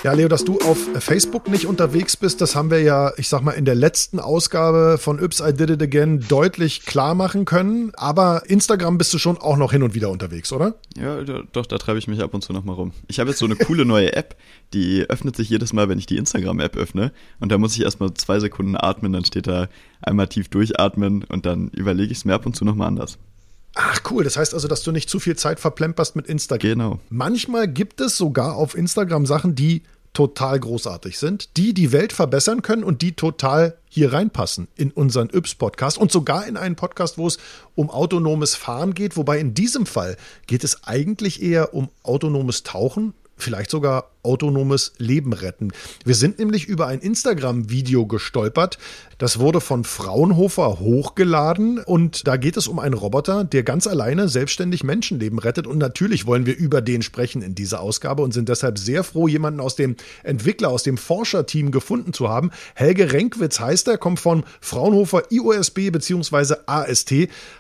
Speaker 2: Ja, Leo, dass du auf Facebook nicht unterwegs bist, das haben wir ja, ich sag mal, in der letzten Ausgabe von Yps I Did It Again deutlich klar machen können. Aber Instagram bist du schon auch noch hin und wieder unterwegs, oder?
Speaker 3: Ja, doch, da treibe ich mich ab und zu noch mal rum. Ich habe jetzt so eine coole neue App, die öffnet sich jedes Mal, wenn ich die Instagram-App öffne. Und da muss ich erstmal zwei Sekunden atmen, dann steht da einmal tief durchatmen und dann überlege ich es mir ab und zu noch mal anders.
Speaker 2: Ach cool, das heißt also, dass du nicht zu viel Zeit verplemperst mit Instagram.
Speaker 3: Genau.
Speaker 2: Manchmal gibt es sogar auf Instagram Sachen, die total großartig sind, die die Welt verbessern können und die total hier reinpassen in unseren Yps-Podcast und sogar in einen Podcast, wo es um autonomes Fahren geht, wobei in diesem Fall geht es eigentlich eher um autonomes Tauchen, vielleicht sogar autonomes Leben retten. Wir sind nämlich über ein Instagram-Video gestolpert. Das wurde von Fraunhofer hochgeladen und da geht es um einen Roboter, der ganz alleine selbstständig Menschenleben rettet. Und natürlich wollen wir über den sprechen in dieser Ausgabe und sind deshalb sehr froh, jemanden aus dem Entwickler, aus dem Forscherteam gefunden zu haben. Helge Renkwitz heißt er, kommt von Fraunhofer IOSB bzw. AST.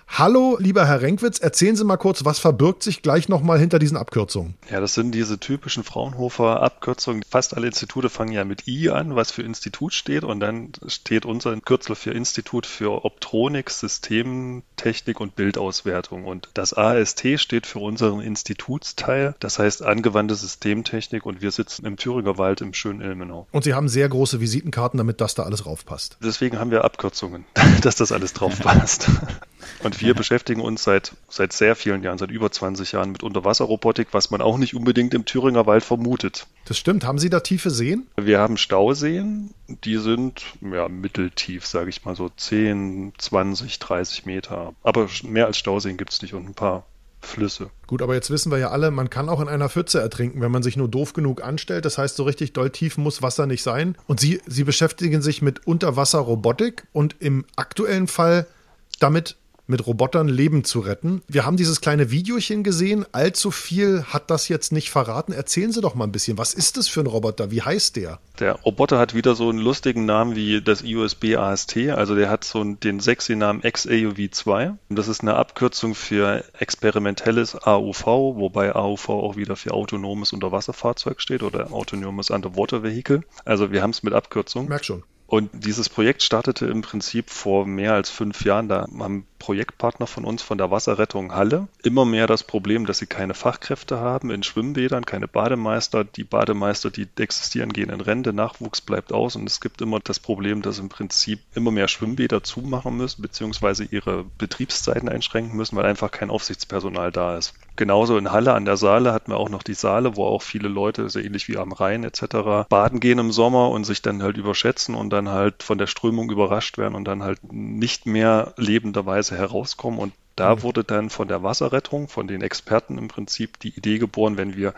Speaker 2: Hallo, lieber Herr Renkwitz, erzählen Sie mal kurz, was verbirgt sich gleich nochmal hinter diesen Abkürzungen?
Speaker 7: Ja, das sind diese typischen Fraunhofer Abkürzung. Fast alle Institute fangen ja mit I an, was für Institut steht. Und dann steht unser Kürzel für Institut für Optronik, Systemtechnik und Bildauswertung. Und das AST steht für unseren Institutsteil. Das heißt angewandte Systemtechnik. Und wir sitzen im Thüringer Wald im schönen Ilmenau.
Speaker 2: Und Sie haben sehr große Visitenkarten, damit das da alles raufpasst.
Speaker 7: Deswegen haben wir Abkürzungen, dass das alles draufpasst. Und wir beschäftigen uns seit, seit sehr vielen Jahren, seit über 20 Jahren mit Unterwasserrobotik, was man auch nicht unbedingt im Thüringer Wald vermutet.
Speaker 2: Das stimmt. Haben Sie da tiefe Seen?
Speaker 7: Wir haben Stauseen, die sind ja, mitteltief, sage ich mal so 10, 20, 30 Meter. Aber mehr als Stauseen gibt es nicht und ein paar Flüsse.
Speaker 2: Gut, aber jetzt wissen wir ja alle, man kann auch in einer Pfütze ertrinken, wenn man sich nur doof genug anstellt. Das heißt, so richtig doll tief muss Wasser nicht sein. Und Sie, Sie beschäftigen sich mit Unterwasserrobotik und im aktuellen Fall damit, mit Robotern Leben zu retten. Wir haben dieses kleine Videochen gesehen. Allzu viel hat das jetzt nicht verraten. Erzählen Sie doch mal ein bisschen. Was ist das für ein Roboter? Wie heißt der?
Speaker 7: Der Roboter hat wieder so einen lustigen Namen wie das IUSB AST. Also der hat so den sexy Namen XAUV2. Das ist eine Abkürzung für experimentelles AUV, wobei AUV auch wieder für autonomes Unterwasserfahrzeug steht oder autonomes Underwater Vehicle. Also wir haben es mit Abkürzung.
Speaker 2: Merk schon.
Speaker 7: Und dieses Projekt startete im Prinzip vor mehr als fünf Jahren. Da haben Projektpartner von uns von der Wasserrettung Halle immer mehr das Problem, dass sie keine Fachkräfte haben in Schwimmbädern, keine Bademeister. Die Bademeister, die existieren, gehen in Rente, Nachwuchs bleibt aus und es gibt immer das Problem, dass im Prinzip immer mehr Schwimmbäder zumachen müssen, beziehungsweise ihre Betriebszeiten einschränken müssen, weil einfach kein Aufsichtspersonal da ist. Genauso in Halle an der Saale hatten wir auch noch die Saale, wo auch viele Leute, so ähnlich wie am Rhein etc., baden gehen im Sommer und sich dann halt überschätzen und dann halt von der Strömung überrascht werden und dann halt nicht mehr lebenderweise herauskommen. Und da mhm. wurde dann von der Wasserrettung, von den Experten im Prinzip die Idee geboren, wenn wir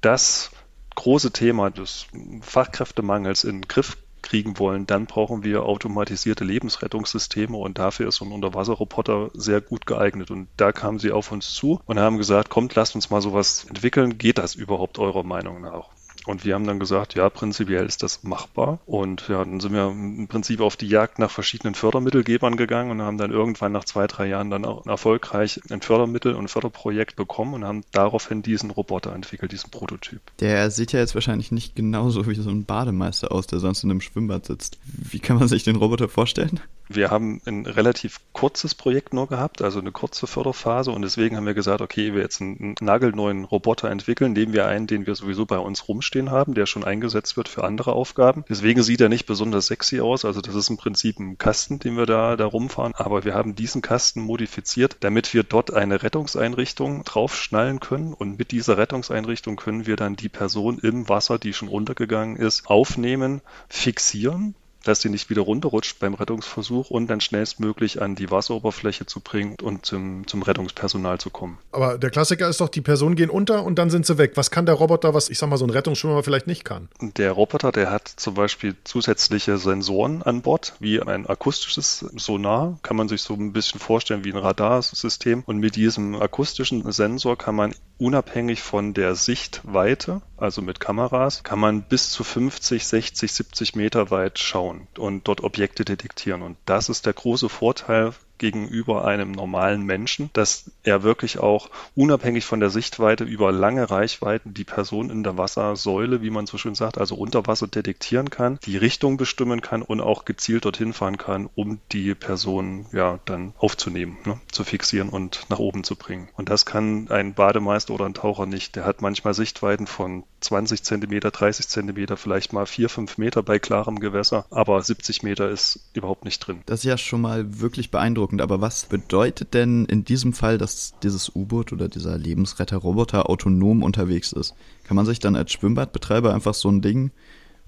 Speaker 7: das große Thema des Fachkräftemangels in den Griff kriegen wollen, dann brauchen wir automatisierte Lebensrettungssysteme und dafür ist so ein Unterwasserroboter sehr gut geeignet. Und da kamen sie auf uns zu und haben gesagt, kommt, lasst uns mal sowas entwickeln. Geht das überhaupt eurer Meinung nach? Und wir haben dann gesagt, ja, prinzipiell ist das machbar. Und ja, dann sind wir im Prinzip auf die Jagd nach verschiedenen Fördermittelgebern gegangen und haben dann irgendwann nach zwei, drei Jahren dann auch erfolgreich ein Fördermittel und Förderprojekt bekommen und haben daraufhin diesen Roboter entwickelt, diesen Prototyp.
Speaker 3: Der sieht ja jetzt wahrscheinlich nicht genauso wie so ein Bademeister aus, der sonst in einem Schwimmbad sitzt. Wie kann man sich den Roboter vorstellen?
Speaker 7: Wir haben ein relativ kurzes Projekt nur gehabt, also eine kurze Förderphase. Und deswegen haben wir gesagt, okay, wir jetzt einen nagelneuen Roboter entwickeln, nehmen wir einen, den wir sowieso bei uns rumstehen haben, der schon eingesetzt wird für andere Aufgaben. Deswegen sieht er nicht besonders sexy aus, also das ist im Prinzip ein Kasten, den wir da, da rumfahren, aber wir haben diesen Kasten modifiziert, damit wir dort eine Rettungseinrichtung draufschnallen können. Und mit dieser Rettungseinrichtung können wir dann die Person im Wasser, die schon untergegangen ist, aufnehmen, fixieren dass sie nicht wieder runterrutscht beim Rettungsversuch und dann schnellstmöglich an die Wasseroberfläche zu bringen und zum, zum Rettungspersonal zu kommen.
Speaker 2: Aber der Klassiker ist doch, die Personen gehen unter und dann sind sie weg. Was kann der Roboter, was ich sag mal so ein Rettungsschwimmer vielleicht nicht kann?
Speaker 7: Der Roboter, der hat zum Beispiel zusätzliche Sensoren an Bord, wie ein akustisches Sonar, kann man sich so ein bisschen vorstellen wie ein Radarsystem. Und mit diesem akustischen Sensor kann man unabhängig von der Sichtweite, also mit Kameras, kann man bis zu 50, 60, 70 Meter weit schauen und dort Objekte detektieren. Und das ist der große Vorteil gegenüber einem normalen Menschen, dass er wirklich auch unabhängig von der Sichtweite über lange Reichweiten die Person in der Wassersäule, wie man so schön sagt, also unter Wasser detektieren kann, die Richtung bestimmen kann und auch gezielt dorthin fahren kann, um die Person ja dann aufzunehmen, ne, zu fixieren und nach oben zu bringen. Und das kann ein Bademeister oder ein Taucher nicht. Der hat manchmal Sichtweiten von 20 Zentimeter, 30 Zentimeter, vielleicht mal 4, 5 Meter bei klarem Gewässer, aber 70 Meter ist überhaupt nicht drin.
Speaker 3: Das ist ja schon mal wirklich beeindruckend beeindruckend, aber was bedeutet denn in diesem Fall, dass dieses U-Boot oder dieser Lebensretter-Roboter autonom unterwegs ist? Kann man sich dann als Schwimmbadbetreiber einfach so ein Ding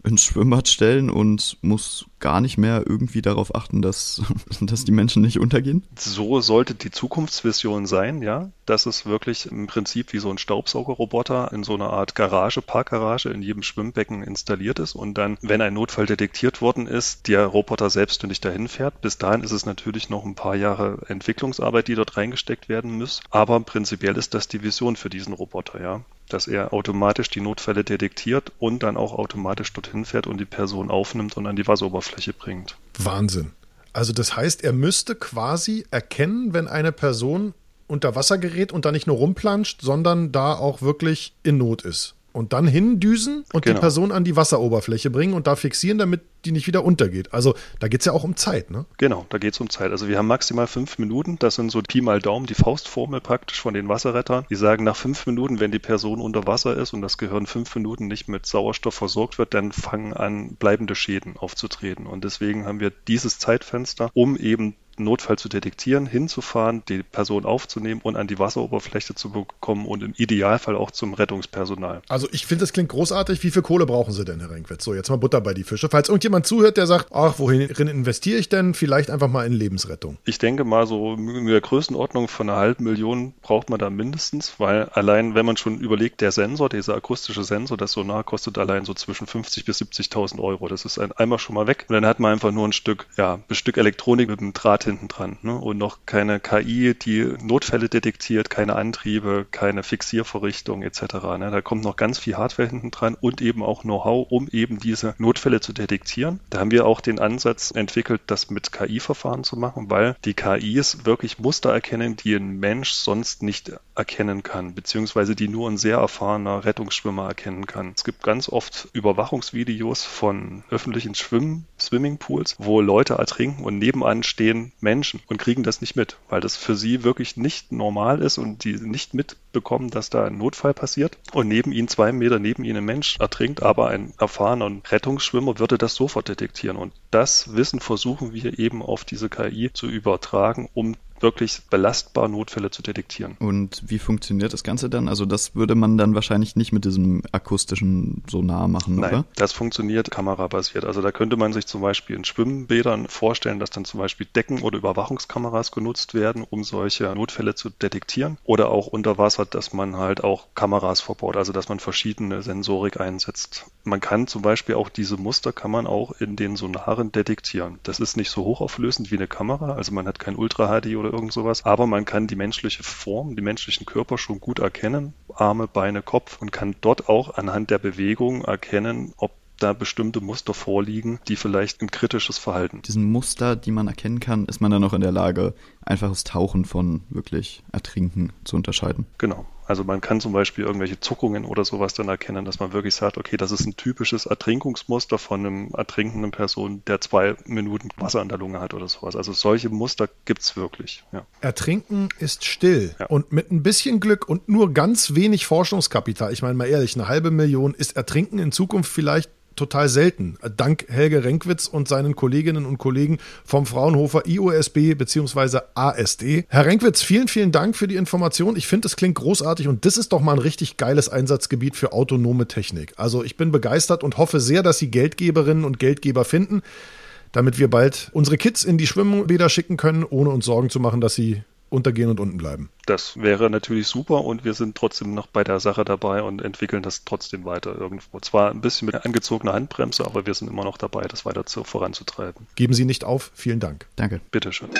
Speaker 3: ins Schwimmbad stellen und muss gar nicht mehr irgendwie darauf achten, dass, dass die Menschen nicht untergehen?
Speaker 7: So sollte die Zukunftsvision sein, ja. Dass es wirklich im Prinzip wie so ein Staubsaugerroboter in so einer Art Garage, Parkgarage in jedem Schwimmbecken installiert ist und dann, wenn ein Notfall detektiert worden ist, der Roboter selbstständig dahin fährt. Bis dahin ist es natürlich noch ein paar Jahre Entwicklungsarbeit, die dort reingesteckt werden muss. Aber prinzipiell ist das die Vision für diesen Roboter, ja dass er automatisch die Notfälle detektiert und dann auch automatisch dorthin fährt und die Person aufnimmt und an die Wasseroberfläche bringt.
Speaker 2: Wahnsinn. Also das heißt, er müsste quasi erkennen, wenn eine Person unter Wasser gerät und da nicht nur rumplanscht, sondern da auch wirklich in Not ist und dann hindüsen und genau. die Person an die Wasseroberfläche bringen und da fixieren, damit die nicht wieder untergeht. Also da geht es ja auch um Zeit, ne?
Speaker 7: Genau, da geht es um Zeit. Also wir haben maximal fünf Minuten. Das sind so Pi mal Daumen, die Faustformel praktisch von den Wasserrettern. Die sagen, nach fünf Minuten, wenn die Person unter Wasser ist und das Gehirn fünf Minuten nicht mit Sauerstoff versorgt wird, dann fangen an, bleibende Schäden aufzutreten. Und deswegen haben wir dieses Zeitfenster, um eben Notfall zu detektieren, hinzufahren, die Person aufzunehmen und an die Wasseroberfläche zu bekommen und im Idealfall auch zum Rettungspersonal.
Speaker 2: Also ich finde, das klingt großartig. Wie viel Kohle brauchen Sie denn, Herr Renkwitz? So, jetzt mal Butter bei die Fische. Falls irgendjemand zuhört, der sagt, ach, wohin investiere ich denn? Vielleicht einfach mal in Lebensrettung.
Speaker 7: Ich denke mal, so in der Größenordnung von einer halben Million braucht man da mindestens, weil allein, wenn man schon überlegt, der Sensor, dieser akustische Sensor, das Sonar kostet allein so zwischen 50 bis 70.000 Euro. Das ist ein, einmal schon mal weg. Und dann hat man einfach nur ein Stück, ja, ein Stück Elektronik mit einem Draht hinten dran. Ne? Und noch keine KI, die Notfälle detektiert, keine Antriebe, keine Fixiervorrichtung etc. Ne? Da kommt noch ganz viel Hardware hinten dran und eben auch Know-how, um eben diese Notfälle zu detektieren. Da haben wir auch den Ansatz entwickelt, das mit KI-Verfahren zu machen, weil die KIs wirklich Muster erkennen, die ein Mensch sonst nicht erkennen kann, beziehungsweise die nur ein sehr erfahrener Rettungsschwimmer erkennen kann. Es gibt ganz oft Überwachungsvideos von öffentlichen Schwimmen, Swimmingpools, wo Leute ertrinken und nebenan stehen Menschen und kriegen das nicht mit, weil das für sie wirklich nicht normal ist und die nicht mitbekommen, dass da ein Notfall passiert. Und neben ihnen zwei Meter neben ihnen ein Mensch ertrinkt, aber ein erfahrener Rettungsschwimmer würde das sofort detektieren. Und das Wissen versuchen wir eben auf diese KI zu übertragen, um wirklich belastbar Notfälle zu detektieren.
Speaker 3: Und wie funktioniert das Ganze dann? Also das würde man dann wahrscheinlich nicht mit diesem akustischen Sonar machen,
Speaker 7: Nein,
Speaker 3: oder?
Speaker 7: das funktioniert kamerabasiert. Also da könnte man sich zum Beispiel in Schwimmbädern vorstellen, dass dann zum Beispiel Decken oder Überwachungskameras genutzt werden, um solche Notfälle zu detektieren. Oder auch unter Wasser, dass man halt auch Kameras verbaut, also dass man verschiedene Sensorik einsetzt. Man kann zum Beispiel auch diese Muster kann man auch in den Sonaren detektieren. Das ist nicht so hochauflösend wie eine Kamera, also man hat kein Ultra HD oder irgend sowas. Aber man kann die menschliche Form, die menschlichen Körper schon gut erkennen. Arme, Beine, Kopf und kann dort auch anhand der Bewegung erkennen, ob da bestimmte Muster vorliegen, die vielleicht ein kritisches Verhalten.
Speaker 3: Diesen Muster, die man erkennen kann, ist man dann auch in der Lage, einfaches Tauchen von wirklich Ertrinken zu unterscheiden.
Speaker 7: Genau. Also man kann zum Beispiel irgendwelche Zuckungen oder sowas dann erkennen, dass man wirklich sagt, okay, das ist ein typisches Ertrinkungsmuster von einem ertrinkenden Person, der zwei Minuten Wasser in der Lunge hat oder sowas. Also solche Muster gibt's wirklich. Ja.
Speaker 2: Ertrinken ist still.
Speaker 7: Ja.
Speaker 2: Und mit ein bisschen Glück und nur ganz wenig Forschungskapital, ich meine mal ehrlich, eine halbe Million ist Ertrinken in Zukunft vielleicht total selten. Dank Helge Renkwitz und seinen Kolleginnen und Kollegen vom Fraunhofer IOSB bzw. ASD. Herr Renkwitz, vielen, vielen Dank für die Information. Ich finde, es klingt großartig und das ist doch mal ein richtig geiles Einsatzgebiet für autonome Technik. Also ich bin begeistert und hoffe sehr, dass Sie Geldgeberinnen und Geldgeber finden, damit wir bald unsere Kids in die Schwimmbäder schicken können, ohne uns Sorgen zu machen, dass sie untergehen und unten bleiben.
Speaker 7: Das wäre natürlich super und wir sind trotzdem noch bei der Sache dabei und entwickeln das trotzdem weiter irgendwo. Zwar ein bisschen mit angezogener Handbremse, aber wir sind immer noch dabei, das weiter zu, voranzutreiben.
Speaker 2: Geben Sie nicht auf. Vielen Dank.
Speaker 3: Danke.
Speaker 7: Bitteschön.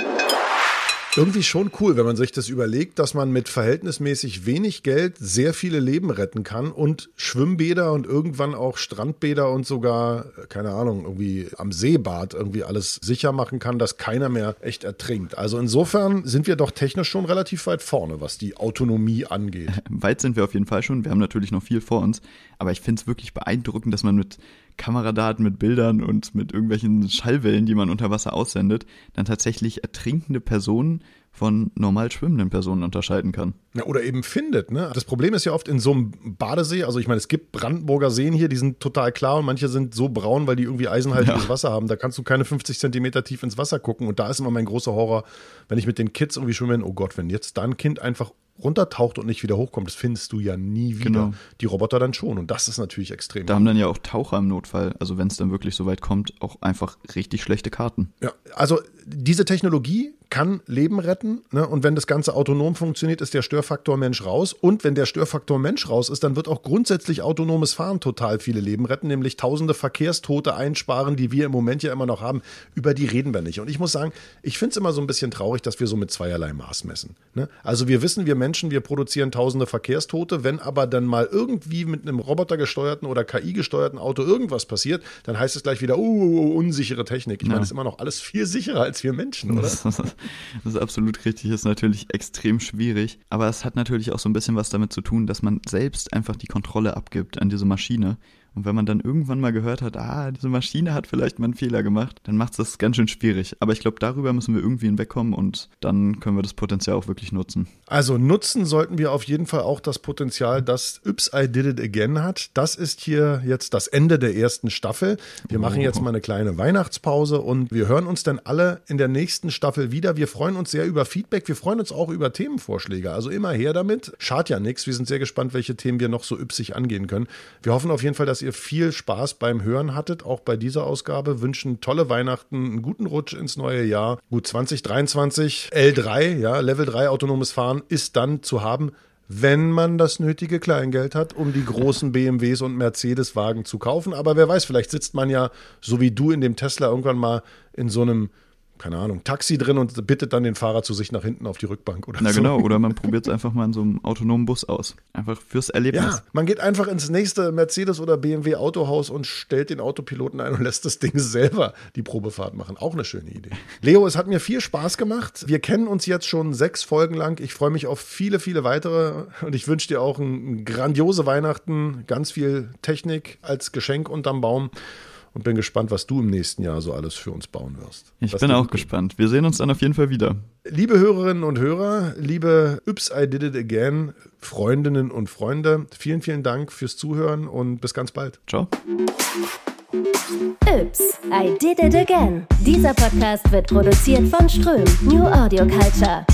Speaker 2: Irgendwie schon cool, wenn man sich das überlegt, dass man mit verhältnismäßig wenig Geld sehr viele Leben retten kann und Schwimmbäder und irgendwann auch Strandbäder und sogar, keine Ahnung, irgendwie am Seebad irgendwie alles sicher machen kann, dass keiner mehr echt ertrinkt. Also insofern sind wir doch technisch schon relativ weit vorne, was die Autonomie angeht.
Speaker 3: Weit sind wir auf jeden Fall schon. Wir haben natürlich noch viel vor uns. Aber ich finde es wirklich beeindruckend, dass man mit Kameradaten, mit Bildern und mit irgendwelchen Schallwellen, die man unter Wasser aussendet, dann tatsächlich ertrinkende Personen von normal schwimmenden Personen unterscheiden kann.
Speaker 2: Ja, oder eben findet. Ne? Das Problem ist ja oft in so einem Badesee, also ich meine, es gibt Brandenburger Seen hier, die sind total klar und manche sind so braun, weil die irgendwie eisenhaltiges
Speaker 3: Ja.
Speaker 2: Wasser haben. Da kannst du keine 50 Zentimeter tief ins Wasser gucken. Und da ist immer mein großer Horror, wenn ich mit den Kids irgendwie schwimme, oh Gott, wenn jetzt da ein Kind einfach runtertaucht und nicht wieder hochkommt, das findest du ja nie wieder.
Speaker 3: Genau.
Speaker 2: Die Roboter dann schon. Und das ist natürlich extrem.
Speaker 3: Da haben dann ja auch Taucher im Notfall, also wenn es dann wirklich so weit kommt, auch einfach richtig schlechte Karten.
Speaker 2: Ja, also diese Technologie kann Leben retten. Ne? Und wenn das Ganze autonom funktioniert, ist der Störfaktor Mensch raus. Und wenn der Störfaktor Mensch raus ist, dann wird auch grundsätzlich autonomes Fahren total viele Leben retten, nämlich tausende Verkehrstote einsparen, die wir im Moment ja immer noch haben. Über die reden wir nicht. Und ich muss sagen, ich finde es immer so ein bisschen traurig, dass wir so mit zweierlei Maß messen. Ne? Also wir wissen, wir Menschen, wir produzieren tausende Verkehrstote. Wenn aber dann mal irgendwie mit einem robotergesteuerten oder KI-gesteuerten Auto irgendwas passiert, dann heißt es gleich wieder, uh, unsichere Technik. Ich
Speaker 3: Ja.
Speaker 2: meine, es ist immer noch alles viel sicherer als wir Menschen, oder?
Speaker 3: Das, ist absolut richtig, ist natürlich extrem schwierig. Aber es hat natürlich auch so ein bisschen was damit zu tun, dass man selbst einfach die Kontrolle abgibt an diese Maschine Und wenn man dann irgendwann mal gehört hat, ah, diese Maschine hat vielleicht mal einen Fehler gemacht, dann macht es das ganz schön schwierig. Aber ich glaube, darüber müssen wir irgendwie hinwegkommen und dann können wir das Potenzial auch wirklich nutzen.
Speaker 2: Also nutzen sollten wir auf jeden Fall auch das Potenzial, das Yps I Did It Again hat. Das ist hier jetzt das Ende der ersten Staffel. Wir machen jetzt mal eine kleine Weihnachtspause und wir hören uns dann alle in der nächsten Staffel wieder. Wir freuen uns sehr über Feedback. Wir freuen uns auch über Themenvorschläge. Also immer her damit. Schad ja nichts. Wir sind sehr gespannt, welche Themen wir noch so üpsig angehen können. Wir hoffen auf jeden Fall, dass ihr viel Spaß beim Hören hattet, auch bei dieser Ausgabe. Wünschen tolle Weihnachten, einen guten Rutsch ins neue Jahr. Gut 2023, L3, ja, Level 3 autonomes Fahren ist dann zu haben wenn man das nötige Kleingeld hat, um die großen BMWs und Mercedes-Wagen zu kaufen. Aber wer weiß, vielleicht sitzt man ja, so wie du in dem Tesla, irgendwann mal in so einem keine Ahnung, Taxi drin und bittet dann den Fahrer zu sich nach hinten auf die Rückbank oder
Speaker 3: Na
Speaker 2: so.
Speaker 3: genau, oder man probiert es einfach mal in so einem autonomen Bus aus. Einfach fürs Erlebnis.
Speaker 2: Ja, man geht einfach ins nächste Mercedes oder BMW Autohaus und stellt den Autopiloten ein und lässt das Ding selber die Probefahrt machen. Auch eine schöne Idee. Leo, es hat mir viel Spaß gemacht. Wir kennen uns jetzt schon sechs Folgen lang. Ich freue mich auf viele, viele weitere und ich wünsche dir auch ein grandiose Weihnachten, ganz viel Technik als Geschenk unterm Baum und bin gespannt, was du im nächsten Jahr so alles für uns bauen wirst.
Speaker 3: Ich
Speaker 2: Was
Speaker 3: bin auch gespannt. Wir sehen uns dann auf jeden Fall wieder.
Speaker 2: Liebe Hörerinnen und Hörer, liebe Yps I Did It Again, Freundinnen und Freunde, vielen, vielen Dank fürs Zuhören und bis ganz bald.
Speaker 3: Ciao.
Speaker 1: Yps, I did it again. Dieser Podcast wird produziert von Ström, New Audio Culture.